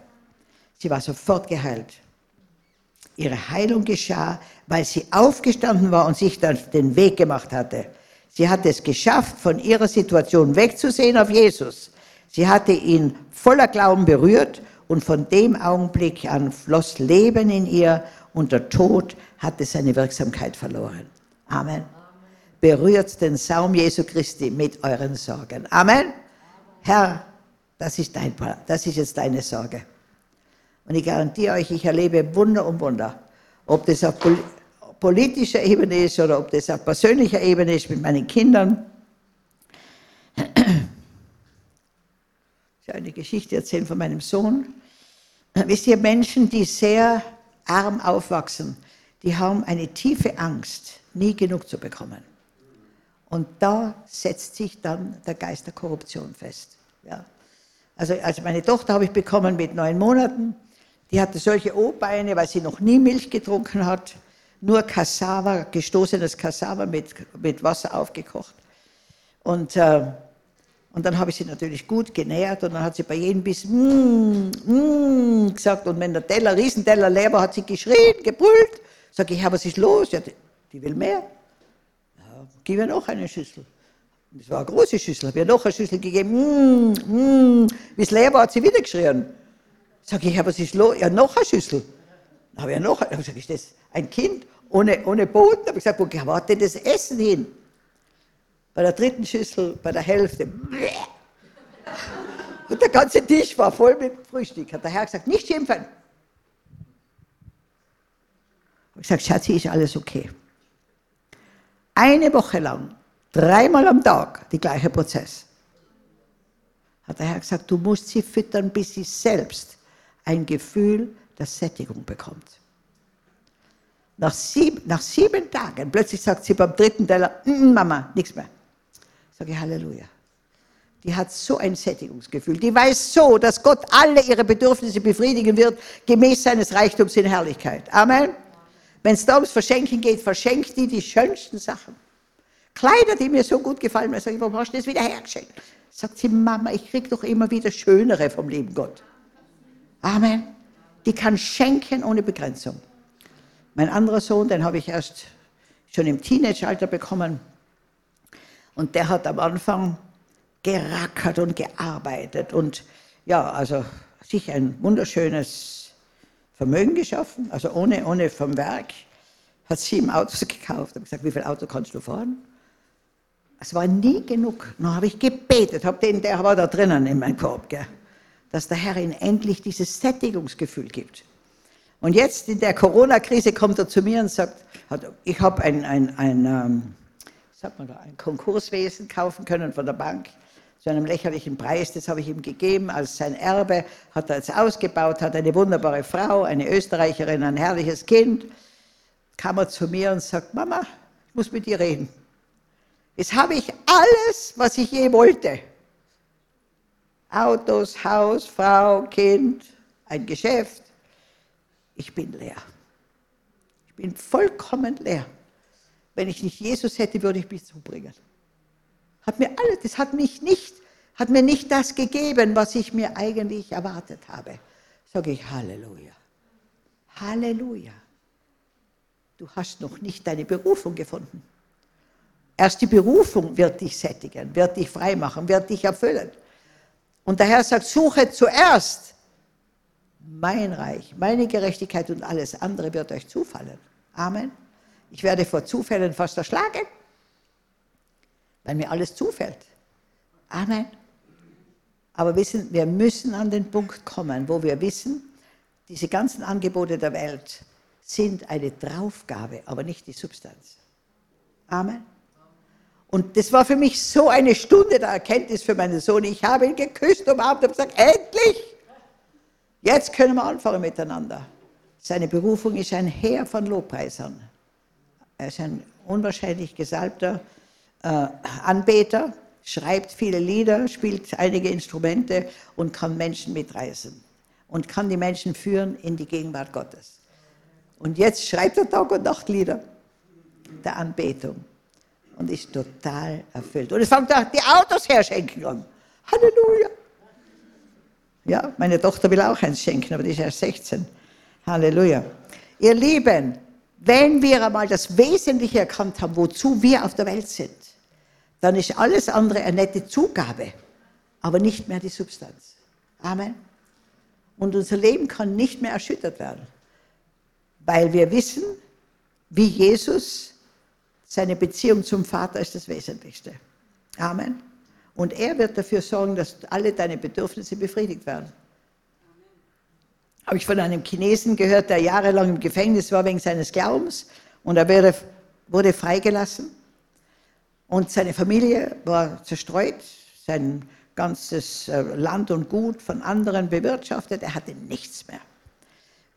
Sie war sofort geheilt. Ihre Heilung geschah, weil sie aufgestanden war und sich dann den Weg gemacht hatte. Sie hatte es geschafft, von ihrer Situation wegzusehen auf Jesus. Sie hatte ihn voller Glauben berührt und von dem Augenblick an floss Leben in ihr und der Tod hatte seine Wirksamkeit verloren. Amen. Berührt den Saum Jesu Christi mit euren Sorgen. Amen. Herr, das ist, dein, das ist jetzt deine Sorge. Und ich garantiere euch, ich erlebe Wunder um Wunder. Ob das auf politischer Ebene ist oder ob das auf persönlicher Ebene ist mit meinen Kindern. Ich eine Geschichte erzählen von meinem Sohn. Wisst ihr, Menschen, die sehr arm aufwachsen, die haben eine tiefe Angst, nie genug zu bekommen. Und da setzt sich dann der Geist der Korruption fest. Ja. Also, also meine Tochter habe ich bekommen mit neun Monaten. Die hatte solche O-Beine, weil sie noch nie Milch getrunken hat. Nur Cassava, gestoßenes Cassava mit, mit Wasser aufgekocht. Und, äh, und dann habe ich sie natürlich gut genährt und dann hat sie bei jedem Biss mm, mm, gesagt. Und wenn der Teller, Riesenteller leer war, hat sie geschrien, gebrüllt. Sag ich, ja, was ist los? Ja, die, die will mehr. Ja, gib ihr noch eine Schüssel. Das war eine große Schüssel. Habe ihr noch eine Schüssel gegeben. Mm, mm. Wie es leer war, hat sie wieder geschrien. Sag ich, ja, was ist los? Ja, noch eine Schüssel. Dann habe ich ja noch eine. Sag ich, das ein Kind ohne, ohne Boden? Habe ich gesagt, wo hat denn das Essen hin? Bei der dritten Schüssel, bei der Hälfte. Und der ganze Tisch war voll mit Frühstück. Hat der Herr gesagt, nicht schimpfen. Ich gesagt, Schatzi, ist alles okay. Eine Woche lang, dreimal am Tag, der gleiche Prozess. Hat der Herr gesagt, du musst sie füttern, bis sie selbst ein Gefühl der Sättigung bekommt. Nach sieben, nach sieben Tagen, plötzlich sagt sie beim dritten Teller, mm, mm Mama, nichts mehr. Sage ich Halleluja. Die hat so ein Sättigungsgefühl. Die weiß so, dass Gott alle ihre Bedürfnisse befriedigen wird, gemäß seines Reichtums in Herrlichkeit. Amen. Wenn es da ums Verschenken geht, verschenkt die die schönsten Sachen. Kleider, die mir so gut gefallen, sage ich, warum hast du das wieder hergeschenkt? Sagt sie, Mama, ich kriege doch immer wieder schönere vom lieben Gott. Amen. Die kann schenken ohne Begrenzung. Mein anderer Sohn, den habe ich erst schon im Teenageralter bekommen. Und der hat am Anfang gerackert und gearbeitet und ja, also sich ein wunderschönes Vermögen geschaffen, also ohne, ohne vom Werk, hat sieben Autos gekauft. Ich gesagt, wie viel Auto kannst du fahren? Es war nie genug. Dann habe ich gebetet, habe den, der war da drinnen in meinem Korb, gell, dass der Herr ihm endlich dieses Sättigungsgefühl gibt. Und jetzt in der Corona-Krise kommt er zu mir und sagt, ich habe ein, ein, ein, ähm, man da, ein Konkurswesen kaufen können von der Bank zu einem lächerlichen Preis. Das habe ich ihm gegeben als sein Erbe. Hat er jetzt ausgebaut, hat eine wunderbare Frau, eine Österreicherin, ein herrliches Kind. Kam er zu mir und sagt, Mama, ich muss mit dir reden. Jetzt habe ich alles, was ich je wollte. Autos, Haus, Frau, Kind, ein Geschäft. Ich bin leer. Ich bin vollkommen leer. Wenn ich nicht Jesus hätte, würde ich mich zubringen. Hat mir alles, das hat mich nicht, hat mir nicht das gegeben, was ich mir eigentlich erwartet habe. Sage ich Halleluja. Halleluja. Du hast noch nicht deine Berufung gefunden. Erst die Berufung wird dich sättigen, wird dich freimachen, wird dich erfüllen. Und der Herr sagt, suche zuerst mein Reich, meine Gerechtigkeit und alles andere wird euch zufallen. Amen. Ich werde vor Zufällen fast erschlagen, weil mir alles zufällt. Amen. Aber wissen, wir müssen an den Punkt kommen, wo wir wissen, diese ganzen Angebote der Welt sind eine Draufgabe, aber nicht die Substanz. Amen. Und das war für mich so eine Stunde der Erkenntnis für meinen Sohn. Ich habe ihn geküsst umarmt und gesagt, endlich! Jetzt können wir anfangen miteinander. Seine Berufung ist ein Heer von Lobpreisern. Er ist ein unwahrscheinlich gesalbter äh, Anbeter, schreibt viele Lieder, spielt einige Instrumente und kann Menschen mitreißen und kann die Menschen führen in die Gegenwart Gottes. Und jetzt schreibt er Tag und Nacht Lieder der Anbetung und ist total erfüllt. Und es fängt auch die Autos herschenken an. Halleluja. Ja, meine Tochter will auch eins schenken, aber die ist erst 16. Halleluja. Ihr Lieben, wenn wir einmal das Wesentliche erkannt haben, wozu wir auf der Welt sind, dann ist alles andere eine nette Zugabe, aber nicht mehr die Substanz. Amen. Und unser Leben kann nicht mehr erschüttert werden, weil wir wissen, wie Jesus seine Beziehung zum Vater ist das Wesentlichste. Amen. Und er wird dafür sorgen, dass alle deine Bedürfnisse befriedigt werden. Habe ich von einem Chinesen gehört, der jahrelang im Gefängnis war wegen seines Glaubens und er wurde, wurde freigelassen. Und seine Familie war zerstreut, sein ganzes äh, Land und Gut von anderen bewirtschaftet, er hatte nichts mehr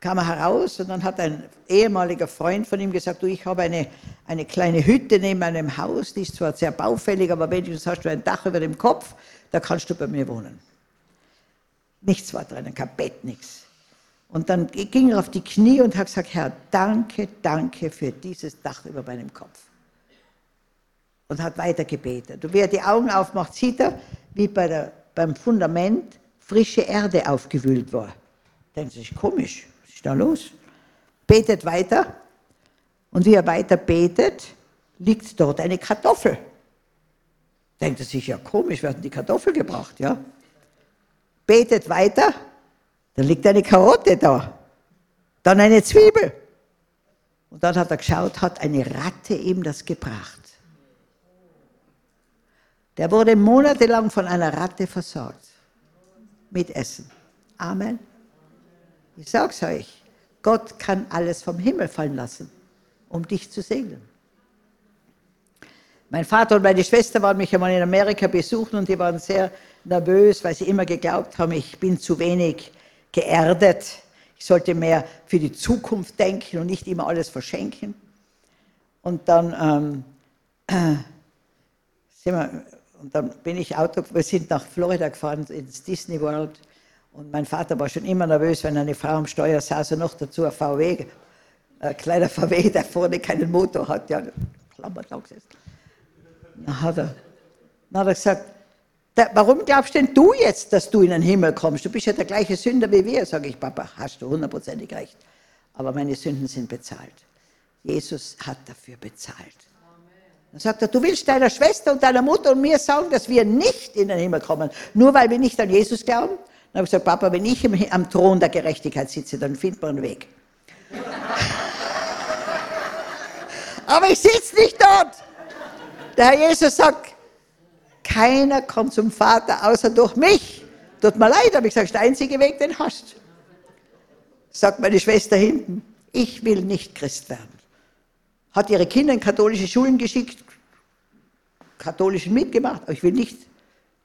kam er heraus und dann hat ein ehemaliger Freund von ihm gesagt, du, ich habe eine, eine kleine Hütte neben meinem Haus, die ist zwar sehr baufällig, aber wenigstens hast du ein Dach über dem Kopf, da kannst du bei mir wohnen. Nichts war drin, kein Bett, nichts. Und dann ging er auf die Knie und hat gesagt, Herr, danke, danke für dieses Dach über meinem Kopf. Und hat weiter gebetet. Und wer die Augen aufmacht, sieht er, wie bei der, beim Fundament frische Erde aufgewühlt war. Denkt sich, komisch, ist da los? Betet weiter. Und wie er weiter betet, liegt dort eine Kartoffel. Denkt er sich, ja komisch, werden die Kartoffel gebracht, ja? Betet weiter, da liegt eine Karotte da. Dann eine Zwiebel. Und dann hat er geschaut, hat eine Ratte ihm das gebracht. Der wurde monatelang von einer Ratte versorgt. Mit Essen. Amen. Ich sag's euch, Gott kann alles vom Himmel fallen lassen, um dich zu segnen. Mein Vater und meine Schwester waren mich einmal in Amerika besuchen und die waren sehr nervös, weil sie immer geglaubt haben, ich bin zu wenig geerdet. Ich sollte mehr für die Zukunft denken und nicht immer alles verschenken. Und dann, ähm, äh, wir, und dann bin ich Auto, wir sind nach Florida gefahren, ins Disney World. Und mein Vater war schon immer nervös, wenn eine Frau am Steuer saß und noch dazu ein VW, ein kleiner VW, der vorne keinen Motor hat. Ja, Klammertag ist. Dann hat er, dann hat er gesagt, warum glaubst denn du jetzt, dass du in den Himmel kommst? Du bist ja der gleiche Sünder wie wir. Sage ich, Papa, hast du hundertprozentig recht. Aber meine Sünden sind bezahlt. Jesus hat dafür bezahlt. Dann sagt er, du willst deiner Schwester und deiner Mutter und mir sagen, dass wir nicht in den Himmel kommen, nur weil wir nicht an Jesus glauben? Dann habe ich gesagt, Papa, wenn ich am Thron der Gerechtigkeit sitze, dann findet man einen Weg. Aber ich sitze nicht dort. Der Herr Jesus sagt, keiner kommt zum Vater außer durch mich. Tut mir leid, aber ich sage, der einzige Weg, den hast. Sagt meine Schwester hinten, ich will nicht Christ werden. Hat ihre Kinder in katholische Schulen geschickt, katholischen mitgemacht, aber ich will nicht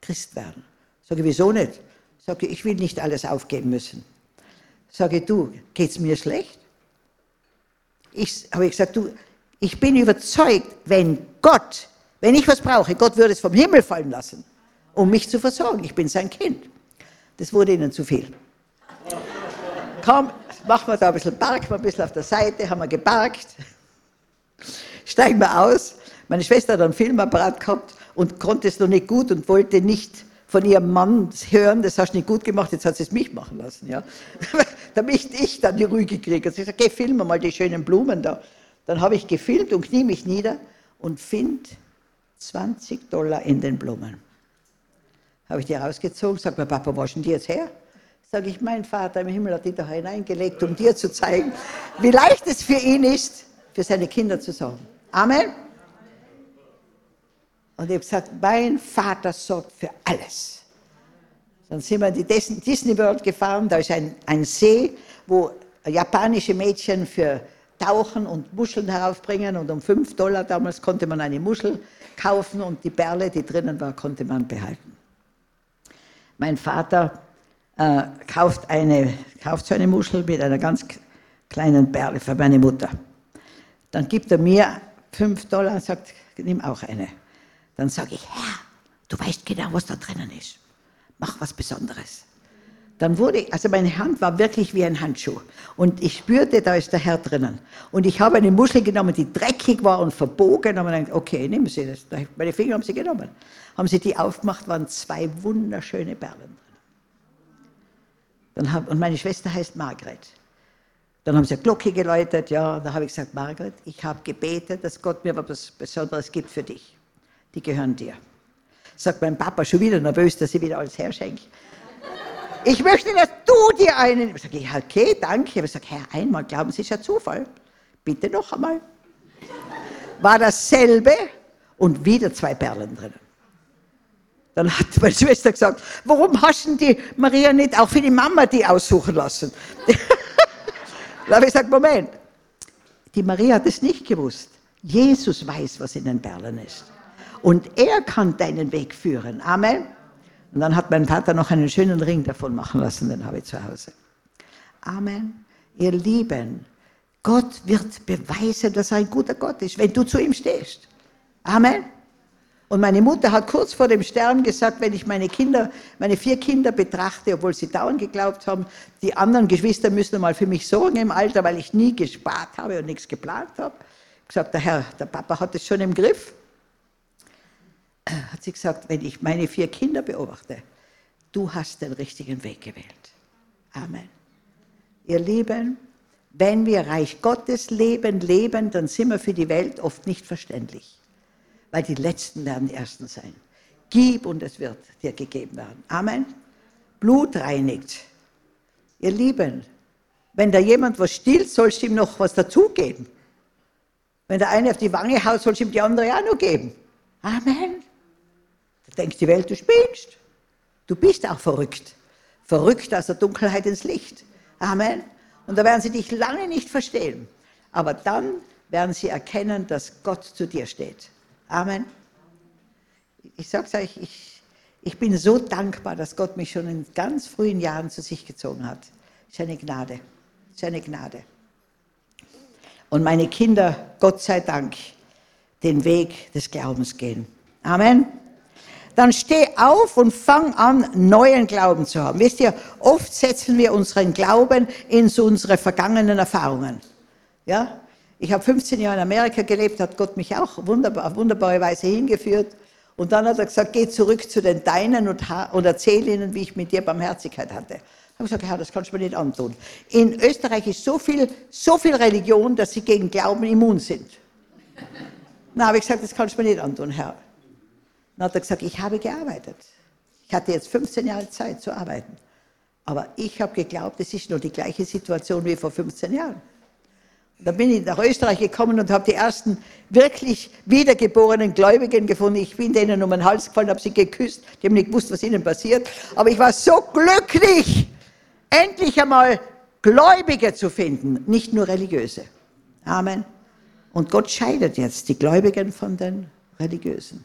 Christ werden. Sage, wieso nicht? Sage, ich will nicht alles aufgeben müssen. Sage, du, geht's mir schlecht? Ich habe gesagt, du, ich bin überzeugt, wenn Gott, wenn ich was brauche, Gott würde es vom Himmel fallen lassen, um mich zu versorgen. Ich bin sein Kind. Das wurde ihnen zu viel. Komm, machen wir da ein bisschen, parken wir ein bisschen auf der Seite, haben wir geparkt, steigen wir aus. Meine Schwester hat einen Filmapparat gehabt und konnte es noch nicht gut und wollte nicht von ihrem Mann hören, das hast du nicht gut gemacht, jetzt hat sie es mich machen lassen. Ja. Damit ich dann die Ruhe gekriegt habe. Sie sagt, geh, filme mal die schönen Blumen da. Dann habe ich gefilmt und knie mich nieder und finde 20 Dollar in den Blumen. Habe ich die rausgezogen, sag mir, Papa, wo denn die jetzt her? Sage ich, mein Vater im Himmel hat die da hineingelegt, um dir zu zeigen, wie leicht es für ihn ist, für seine Kinder zu sorgen. Amen. Und ich habe gesagt, mein Vater sorgt für alles. Dann sind wir in die Disney World gefahren, da ist ein, ein See, wo japanische Mädchen für Tauchen und Muscheln heraufbringen und um 5 Dollar damals konnte man eine Muschel kaufen und die Perle, die drinnen war, konnte man behalten. Mein Vater äh, kauft, eine, kauft so eine Muschel mit einer ganz kleinen Perle für meine Mutter. Dann gibt er mir 5 Dollar und sagt, nimm auch eine. Dann sage ich, Herr, du weißt genau, was da drinnen ist. Mach was Besonderes. Dann wurde, also meine Hand war wirklich wie ein Handschuh. Und ich spürte, da ist der Herr drinnen. Und ich habe eine Muschel genommen, die dreckig war und verbogen. Und gedacht, okay, nehmen Sie das. Meine Finger haben sie genommen. Haben sie die aufgemacht, waren zwei wunderschöne Perlen drin. Dann hab, und meine Schwester heißt Margret. Dann haben sie eine Glocke geläutet, ja. Da habe ich gesagt, Margret, ich habe gebetet, dass Gott mir was Besonderes gibt für dich die gehören dir. Sagt mein Papa schon wieder nervös, dass ich wieder alles herschenke. Ich möchte, dass du dir einen. Ich sage, okay, danke. Ich sage, Herr, einmal glauben Sie, ist ja Zufall. Bitte noch einmal. War dasselbe und wieder zwei Perlen drin. Dann hat meine Schwester gesagt, warum hast du die Maria nicht auch für die Mama die aussuchen lassen? da habe ich gesagt, Moment, die Maria hat es nicht gewusst. Jesus weiß, was in den Perlen ist und er kann deinen Weg führen. Amen. Und dann hat mein Vater noch einen schönen Ring davon machen lassen, den habe ich zu Hause. Amen. Ihr Lieben, Gott wird beweisen, dass er ein guter Gott ist, wenn du zu ihm stehst. Amen. Und meine Mutter hat kurz vor dem Sterben gesagt, wenn ich meine Kinder, meine vier Kinder betrachte, obwohl sie dauernd geglaubt haben, die anderen Geschwister müssen mal für mich sorgen im Alter, weil ich nie gespart habe und nichts geplant habe. Gesagt, der Herr, der Papa hat es schon im Griff hat sie gesagt, wenn ich meine vier Kinder beobachte, du hast den richtigen Weg gewählt. Amen. Ihr Lieben, wenn wir Reich Gottes Leben leben, dann sind wir für die Welt oft nicht verständlich, weil die Letzten werden die Ersten sein. Gib und es wird dir gegeben werden. Amen. Blut reinigt. Ihr Lieben, wenn da jemand was stiehlt, sollst du ihm noch was dazugeben. Wenn der eine auf die Wange haut, sollst du ihm die andere auch noch geben. Amen denkt die Welt, du spinnst. Du bist auch verrückt. Verrückt aus der Dunkelheit ins Licht. Amen. Und da werden sie dich lange nicht verstehen. Aber dann werden sie erkennen, dass Gott zu dir steht. Amen. Ich sage es euch, ich, ich bin so dankbar, dass Gott mich schon in ganz frühen Jahren zu sich gezogen hat. Das ist eine Gnade. Das ist eine Gnade. Und meine Kinder, Gott sei Dank, den Weg des Glaubens gehen. Amen dann steh auf und fang an, neuen Glauben zu haben. Wisst ihr, oft setzen wir unseren Glauben in so unsere vergangenen Erfahrungen. Ja? Ich habe 15 Jahre in Amerika gelebt, hat Gott mich auch wunderbar, auf wunderbare Weise hingeführt. Und dann hat er gesagt, geh zurück zu den Deinen und, und erzähl ihnen, wie ich mit dir Barmherzigkeit hatte. Ich habe gesagt, Herr, das kannst du mir nicht antun. In Österreich ist so viel, so viel Religion, dass sie gegen Glauben immun sind. Dann habe ich gesagt, das kannst du mir nicht antun, Herr. Dann hat er gesagt, ich habe gearbeitet. Ich hatte jetzt 15 Jahre Zeit zu arbeiten. Aber ich habe geglaubt, es ist nur die gleiche Situation wie vor 15 Jahren. Und dann bin ich nach Österreich gekommen und habe die ersten wirklich wiedergeborenen Gläubigen gefunden. Ich bin denen um den Hals gefallen, habe sie geküsst. Die haben nicht gewusst, was ihnen passiert. Aber ich war so glücklich, endlich einmal Gläubige zu finden, nicht nur religiöse. Amen. Und Gott scheidet jetzt die Gläubigen von den Religiösen.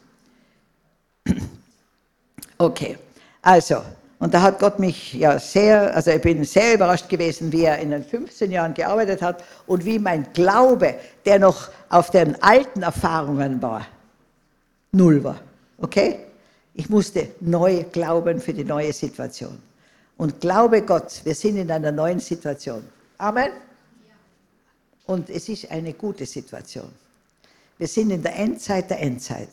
Okay, also, und da hat Gott mich ja sehr, also ich bin sehr überrascht gewesen, wie er in den 15 Jahren gearbeitet hat und wie mein Glaube, der noch auf den alten Erfahrungen war, null war. Okay? Ich musste neu glauben für die neue Situation. Und glaube Gott, wir sind in einer neuen Situation. Amen. Und es ist eine gute Situation. Wir sind in der Endzeit der Endzeit.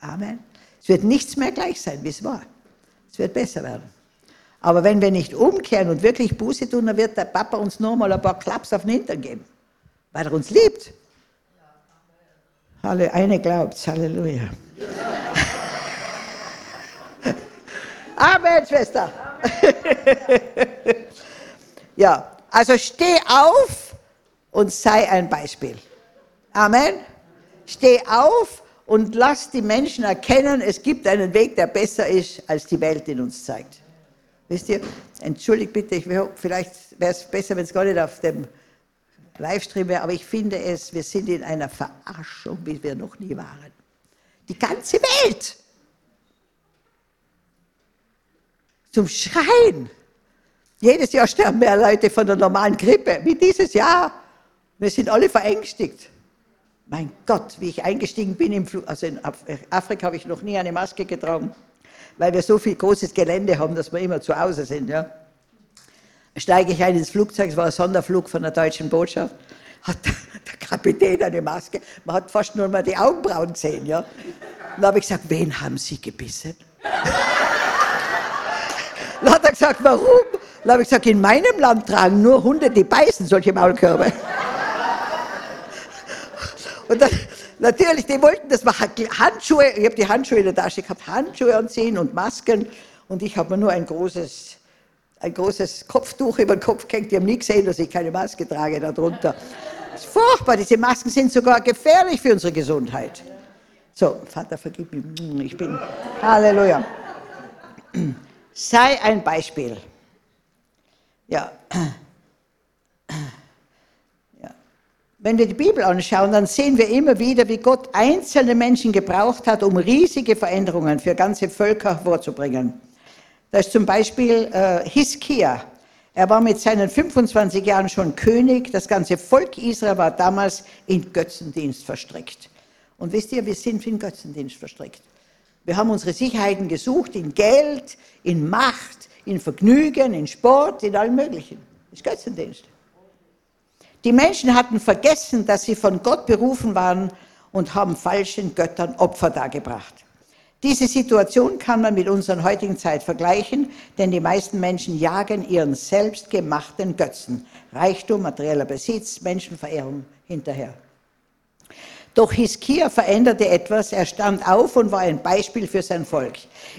Amen. Es wird nichts mehr gleich sein, wie es war. Es wird besser werden. Aber wenn wir nicht umkehren und wirklich Buße tun, dann wird der Papa uns nur mal ein paar Klaps auf den Hintern geben, weil er uns liebt. Alle, eine glaubt, Halleluja. Amen, Schwester. ja, also steh auf und sei ein Beispiel. Amen. Steh auf und lass die Menschen erkennen, es gibt einen Weg, der besser ist, als die Welt in uns zeigt. Wisst ihr, entschuldigt bitte, ich vielleicht wäre es besser, wenn es gar nicht auf dem Livestream wäre, aber ich finde es, wir sind in einer Verarschung, wie wir noch nie waren. Die ganze Welt. Zum Schreien. Jedes Jahr sterben mehr Leute von der normalen Grippe, wie dieses Jahr. Wir sind alle verängstigt. Mein Gott, wie ich eingestiegen bin im Flug, also in Afrika habe ich noch nie eine Maske getragen, weil wir so viel großes Gelände haben, dass wir immer zu Hause sind. Ja. Steige ich ein ins Flugzeug, es war ein Sonderflug von der deutschen Botschaft, hat der Kapitän eine Maske, man hat fast nur mal die Augenbrauen gesehen. Ja. Dann habe ich gesagt, wen haben Sie gebissen? dann hat er gesagt, warum? Dann habe ich gesagt, in meinem Land tragen nur Hunde, die beißen solche Maulkörbe. Und dann, natürlich, die wollten das machen. Handschuhe, ich habe die Handschuhe in der Tasche gehabt, Handschuhe anziehen und Masken. Und ich habe mir nur ein großes, ein großes Kopftuch über den Kopf gehängt. Die haben nie gesehen, dass ich keine Maske trage darunter. Das ist furchtbar. Diese Masken sind sogar gefährlich für unsere Gesundheit. So, Vater, vergib mir. Ich bin. Halleluja. Sei ein Beispiel. Ja. Wenn wir die Bibel anschauen, dann sehen wir immer wieder, wie Gott einzelne Menschen gebraucht hat, um riesige Veränderungen für ganze Völker hervorzubringen. Da ist zum Beispiel äh, Hiskia. Er war mit seinen 25 Jahren schon König. Das ganze Volk Israel war damals in Götzendienst verstrickt. Und wisst ihr, wir sind in Götzendienst verstrickt. Wir haben unsere Sicherheiten gesucht in Geld, in Macht, in Vergnügen, in Sport, in allem Möglichen. Das ist Götzendienst. Die Menschen hatten vergessen, dass sie von Gott berufen waren und haben falschen Göttern Opfer dargebracht. Diese Situation kann man mit unserer heutigen Zeit vergleichen, denn die meisten Menschen jagen ihren selbstgemachten Götzen, Reichtum, materieller Besitz, Menschenverehrung hinterher. Doch Hiskia veränderte etwas, er stand auf und war ein Beispiel für sein Volk.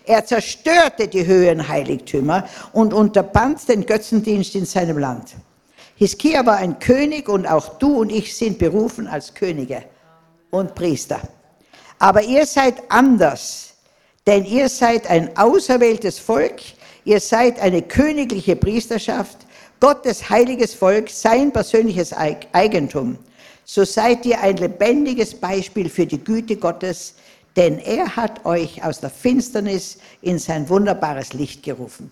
Er zerstörte die Höhenheiligtümer und unterband den Götzendienst in seinem Land. Hiskia war ein König und auch du und ich sind berufen als Könige und Priester. Aber ihr seid anders, denn ihr seid ein auserwähltes Volk, ihr seid eine königliche Priesterschaft, Gottes heiliges Volk, sein persönliches Eigentum. So seid ihr ein lebendiges Beispiel für die Güte Gottes, denn er hat euch aus der Finsternis in sein wunderbares Licht gerufen.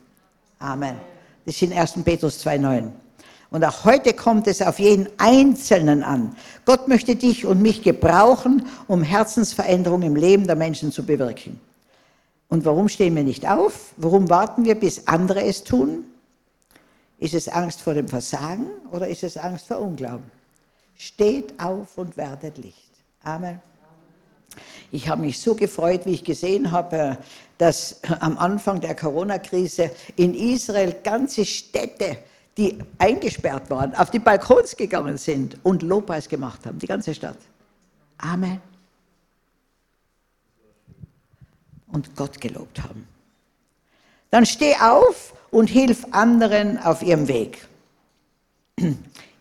Amen. Das ist in 1. Petrus 2,9. Und auch heute kommt es auf jeden Einzelnen an. Gott möchte dich und mich gebrauchen, um Herzensveränderung im Leben der Menschen zu bewirken. Und warum stehen wir nicht auf? Warum warten wir, bis andere es tun? Ist es Angst vor dem Versagen oder ist es Angst vor Unglauben? Steht auf und werdet Licht. Amen. Ich habe mich so gefreut, wie ich gesehen habe, dass am Anfang der Corona-Krise in Israel ganze Städte, die eingesperrt waren, auf die Balkons gegangen sind und Lobpreis gemacht haben, die ganze Stadt. Amen. Und Gott gelobt haben. Dann steh auf und hilf anderen auf ihrem Weg.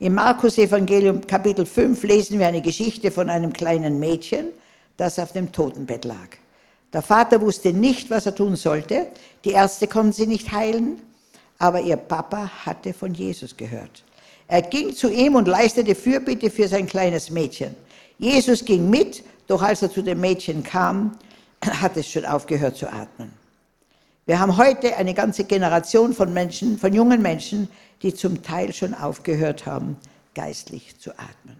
Im Markus Evangelium Kapitel 5 lesen wir eine Geschichte von einem kleinen Mädchen, das auf dem Totenbett lag. Der Vater wusste nicht, was er tun sollte. Die Ärzte konnten sie nicht heilen, aber ihr Papa hatte von Jesus gehört. Er ging zu ihm und leistete Fürbitte für sein kleines Mädchen. Jesus ging mit, doch als er zu dem Mädchen kam, hat es schon aufgehört zu atmen. Wir haben heute eine ganze Generation von Menschen, von jungen Menschen, die zum Teil schon aufgehört haben, geistlich zu atmen.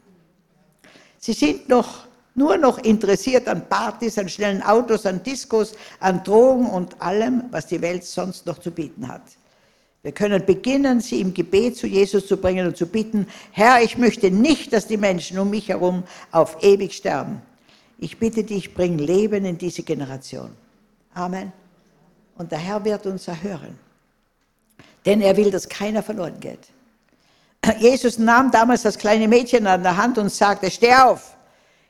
Sie sind noch nur noch interessiert an Partys, an schnellen Autos, an Diskos, an Drogen und allem, was die Welt sonst noch zu bieten hat. Wir können beginnen, sie im Gebet zu Jesus zu bringen und zu bitten, Herr, ich möchte nicht, dass die Menschen um mich herum auf ewig sterben. Ich bitte dich, bring Leben in diese Generation. Amen. Und der Herr wird uns erhören. Denn er will, dass keiner verloren geht. Jesus nahm damals das kleine Mädchen an der Hand und sagte, steh auf.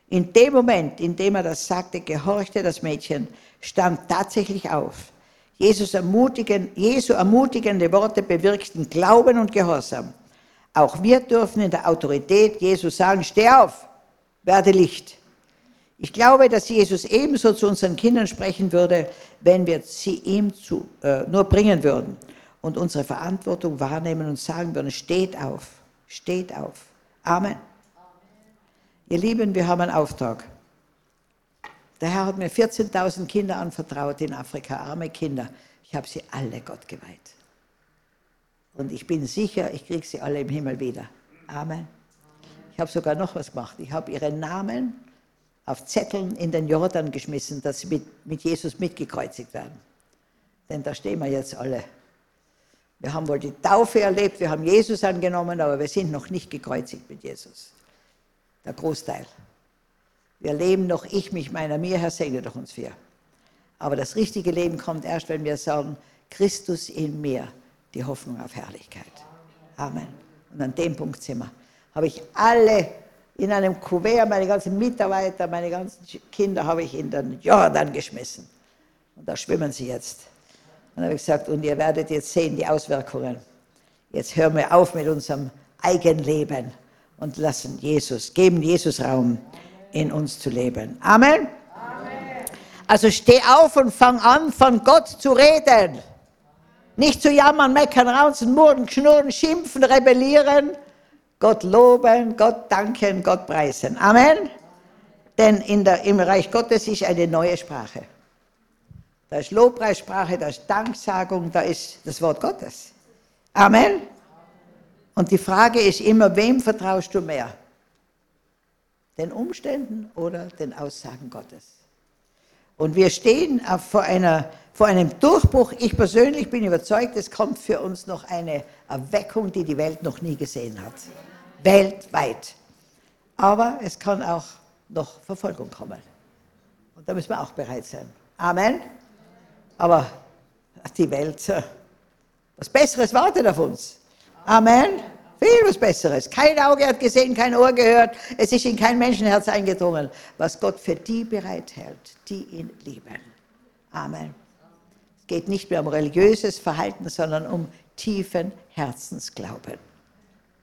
In dem Moment, in dem er das sagte, gehorchte das Mädchen, stand tatsächlich auf. Jesus ermutigen, Jesu ermutigende Worte bewirkten Glauben und Gehorsam. Auch wir dürfen in der Autorität Jesus sagen, steh auf, werde Licht. Ich glaube, dass Jesus ebenso zu unseren Kindern sprechen würde, wenn wir sie ihm zu, äh, nur bringen würden und unsere Verantwortung wahrnehmen und sagen würden, steht auf, steht auf. Amen. Ihr Lieben, wir haben einen Auftrag. Der Herr hat mir 14.000 Kinder anvertraut in Afrika, arme Kinder. Ich habe sie alle Gott geweiht. Und ich bin sicher, ich kriege sie alle im Himmel wieder. Amen. Ich habe sogar noch was gemacht. Ich habe ihre Namen auf Zetteln in den Jordan geschmissen, dass sie mit, mit Jesus mitgekreuzigt werden. Denn da stehen wir jetzt alle. Wir haben wohl die Taufe erlebt, wir haben Jesus angenommen, aber wir sind noch nicht gekreuzigt mit Jesus der Großteil. Wir leben noch ich, mich, meiner, mir, Herr, segne doch uns vier. Aber das richtige Leben kommt erst, wenn wir sagen, Christus in mir, die Hoffnung auf Herrlichkeit. Amen. Und an dem Punkt sind wir. Habe ich alle in einem Kuvert, meine ganzen Mitarbeiter, meine ganzen Kinder habe ich in den Jordan geschmissen. Und da schwimmen sie jetzt. Und dann habe ich gesagt, und ihr werdet jetzt sehen die Auswirkungen. Jetzt hören wir auf mit unserem Eigenleben und lassen Jesus, geben Jesus Raum, in uns zu leben. Amen. Amen. Also steh auf und fang an, von Gott zu reden. Nicht zu jammern, meckern, raunzen, murren, schnurren, schimpfen, rebellieren. Gott loben, Gott danken, Gott preisen. Amen. Denn in der, im Reich Gottes ist eine neue Sprache. Da ist Lobpreissprache, da ist Danksagung, da ist das Wort Gottes. Amen. Und die Frage ist immer, wem vertraust du mehr? Den Umständen oder den Aussagen Gottes? Und wir stehen vor, einer, vor einem Durchbruch. Ich persönlich bin überzeugt, es kommt für uns noch eine Erweckung, die die Welt noch nie gesehen hat. Weltweit. Aber es kann auch noch Verfolgung kommen. Und da müssen wir auch bereit sein. Amen. Aber die Welt, äh, was Besseres wartet auf uns. Amen. Viel was Besseres. Kein Auge hat gesehen, kein Ohr gehört. Es ist in kein Menschenherz eingedrungen, was Gott für die bereithält, die ihn lieben. Amen. Es geht nicht mehr um religiöses Verhalten, sondern um tiefen Herzensglauben.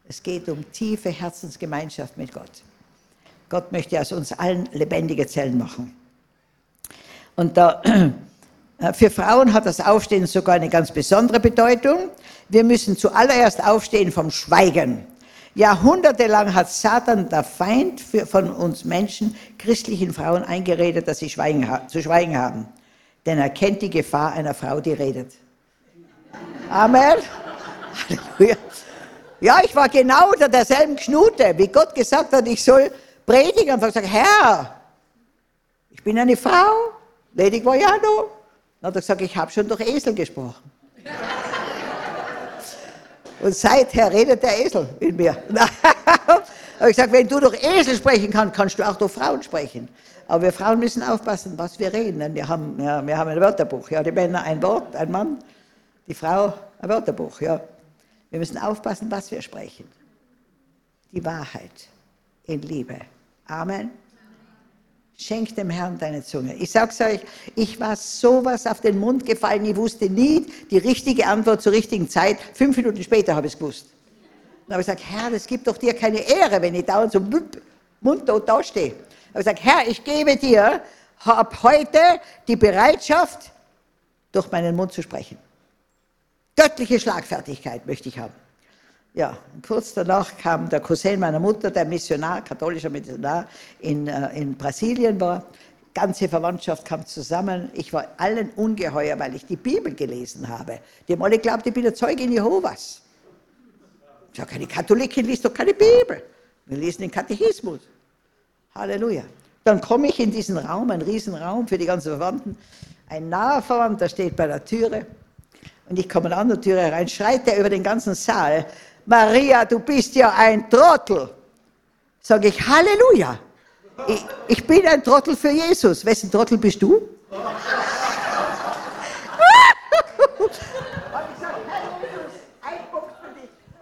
Es geht um tiefe Herzensgemeinschaft mit Gott. Gott möchte aus uns allen lebendige Zellen machen. Und da für Frauen hat das Aufstehen sogar eine ganz besondere Bedeutung. Wir müssen zuallererst aufstehen vom Schweigen. Jahrhundertelang hat Satan, der Feind von uns Menschen, christlichen Frauen eingeredet, dass sie schweigen, zu schweigen haben. Denn er kennt die Gefahr einer Frau, die redet. Amen. Halleluja. Ja, ich war genau unter derselben Knute, wie Gott gesagt hat, ich soll predigen. Und ich gesagt, Herr, ich bin eine Frau, ledig war ja noch. Dann hat er gesagt, ich habe schon durch Esel gesprochen. Und seither redet der Esel in mir. Aber ich sage, wenn du durch Esel sprechen kannst, kannst du auch durch Frauen sprechen. Aber wir Frauen müssen aufpassen, was wir reden. Denn wir haben, ja, wir haben ein Wörterbuch. Ja, die Männer ein Wort, ein Mann, die Frau ein Wörterbuch. Ja. Wir müssen aufpassen, was wir sprechen. Die Wahrheit in Liebe. Amen. Schenk dem Herrn deine Zunge. Ich sag's euch, ich war sowas auf den Mund gefallen, ich wusste nie die richtige Antwort zur richtigen Zeit. Fünf Minuten später habe ich es gewusst. Dann habe ich gesagt, Herr, das gibt doch dir keine Ehre, wenn ich dauernd so mundtot dastehe. Dann habe ich gesagt, Herr, ich gebe dir ab heute die Bereitschaft, durch meinen Mund zu sprechen. Göttliche Schlagfertigkeit möchte ich haben. Ja, kurz danach kam der Cousin meiner Mutter, der Missionar, katholischer Missionar in, äh, in Brasilien war. Ganze Verwandtschaft kam zusammen. Ich war allen ungeheuer, weil ich die Bibel gelesen habe. Die haben alle geglaubt, ich bin der Zeugin Jehovas. Ich sage, eine Katholikin liest doch keine Bibel. Wir lesen den Katechismus. Halleluja. Dann komme ich in diesen Raum, ein Riesenraum für die ganzen Verwandten. Ein naher Verwandter steht bei der Türe. Und ich komme an der Türe herein, schreit er über den ganzen Saal. Maria, du bist ja ein Trottel. Sage ich, Halleluja. Ich, ich bin ein Trottel für Jesus. Wessen Trottel bist du?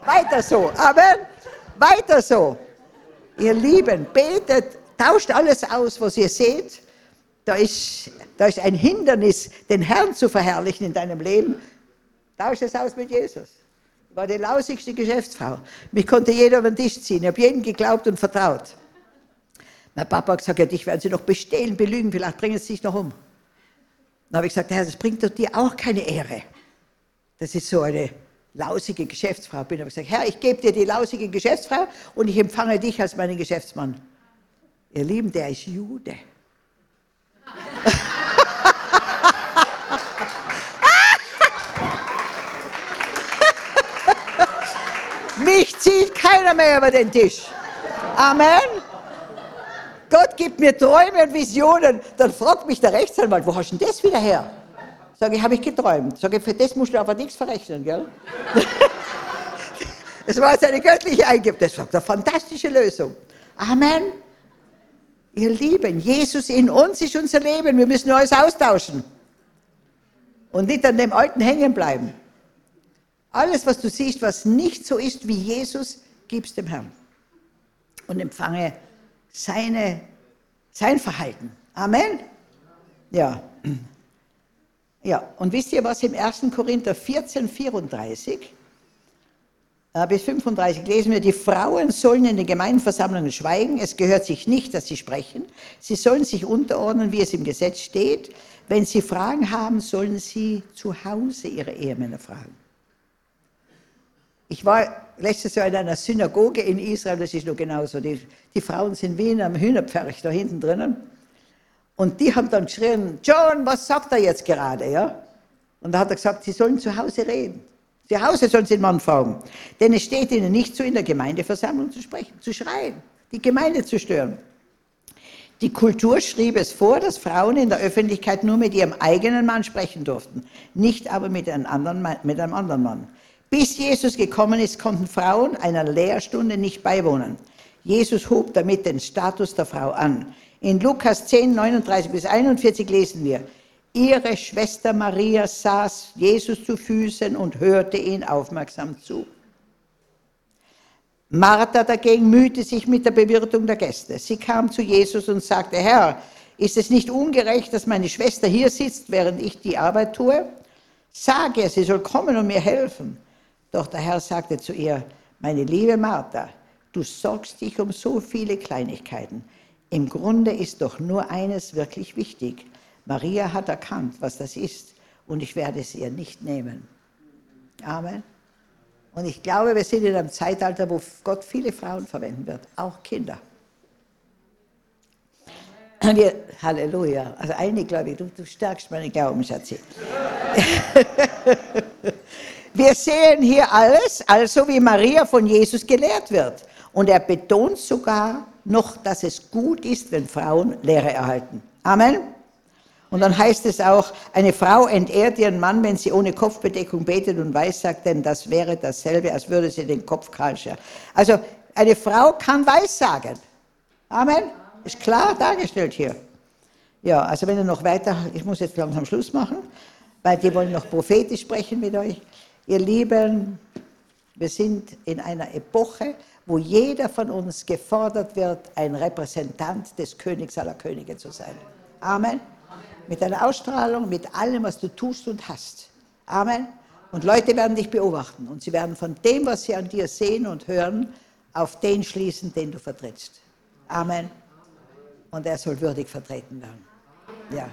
Weiter so. Amen. Weiter so. Ihr Lieben, betet, tauscht alles aus, was ihr seht. Da ist, da ist ein Hindernis, den Herrn zu verherrlichen in deinem Leben. Tauscht es aus mit Jesus war die lausigste Geschäftsfrau. Mich konnte jeder über den Tisch ziehen. Ich habe jedem geglaubt und vertraut. Mein Papa hat gesagt, ja, dich werden sie noch bestehlen, belügen, vielleicht bringen sie sich noch um. Dann habe ich gesagt, Herr, das bringt doch dir auch keine Ehre. Das ist so eine lausige Geschäftsfrau. Bin habe ich gesagt, Herr, ich gebe dir die lausige Geschäftsfrau und ich empfange dich als meinen Geschäftsmann. Ihr Lieben, der ist Jude. Zieht keiner mehr über den Tisch. Amen. Gott gibt mir Träume und Visionen. Dann fragt mich der Rechtsanwalt, wo hast du denn das wieder her? Sage ich, habe ich geträumt. Sage ich, für das musst du aber nichts verrechnen, gell? Das war jetzt eine göttliche Eingebung. Das war eine fantastische Lösung. Amen. Ihr Lieben, Jesus in uns ist unser Leben. Wir müssen alles austauschen. Und nicht an dem Alten hängen bleiben. Alles, was du siehst, was nicht so ist wie Jesus, gibst dem Herrn. Und empfange seine, sein Verhalten. Amen. Ja. Ja, und wisst ihr, was im 1. Korinther 14, 34 äh, bis 35 lesen wir, die Frauen sollen in den Gemeindeversammlungen schweigen, es gehört sich nicht, dass sie sprechen, sie sollen sich unterordnen, wie es im Gesetz steht. Wenn sie Fragen haben, sollen sie zu Hause ihre Ehemänner fragen. Ich war letztes Jahr in einer Synagoge in Israel, das ist nur genauso. Die, die Frauen sind wie in einem Hühnerpferch da hinten drinnen. Und die haben dann geschrien, John, was sagt er jetzt gerade? Ja? Und da hat er gesagt, sie sollen zu Hause reden. Zu Hause sollen sie den Mann fragen. Denn es steht ihnen nicht zu, in der Gemeindeversammlung zu sprechen, zu schreien, die Gemeinde zu stören. Die Kultur schrieb es vor, dass Frauen in der Öffentlichkeit nur mit ihrem eigenen Mann sprechen durften, nicht aber mit einem anderen, mit einem anderen Mann. Bis Jesus gekommen ist, konnten Frauen einer Lehrstunde nicht beiwohnen. Jesus hob damit den Status der Frau an. In Lukas 10, 39 bis 41 lesen wir, ihre Schwester Maria saß Jesus zu Füßen und hörte ihn aufmerksam zu. Martha dagegen mühte sich mit der Bewirtung der Gäste. Sie kam zu Jesus und sagte, Herr, ist es nicht ungerecht, dass meine Schwester hier sitzt, während ich die Arbeit tue? Sage sie soll kommen und mir helfen. Doch der Herr sagte zu ihr, meine liebe Martha, du sorgst dich um so viele Kleinigkeiten. Im Grunde ist doch nur eines wirklich wichtig. Maria hat erkannt, was das ist, und ich werde es ihr nicht nehmen. Amen. Und ich glaube, wir sind in einem Zeitalter, wo Gott viele Frauen verwenden wird, auch Kinder. Wir, Halleluja. Also eine glaube ich, du, du stärkst meinen Glauben, Schatzi. Wir sehen hier alles, also wie Maria von Jesus gelehrt wird. Und er betont sogar noch, dass es gut ist, wenn Frauen Lehre erhalten. Amen. Und dann heißt es auch, eine Frau entehrt ihren Mann, wenn sie ohne Kopfbedeckung betet und weissagt, denn das wäre dasselbe, als würde sie den Kopf kahl scheren. Also Eine Frau kann Weissagen. Amen. Ist klar dargestellt hier. Ja, also wenn ihr noch weiter, ich muss jetzt langsam Schluss machen, weil die wollen noch prophetisch sprechen mit euch. Ihr Lieben, wir sind in einer Epoche, wo jeder von uns gefordert wird, ein Repräsentant des Königs aller Könige zu sein. Amen. Mit deiner Ausstrahlung, mit allem, was du tust und hast. Amen. Und Leute werden dich beobachten und sie werden von dem, was sie an dir sehen und hören, auf den schließen, den du vertrittst. Amen. Und er soll würdig vertreten werden. Ja.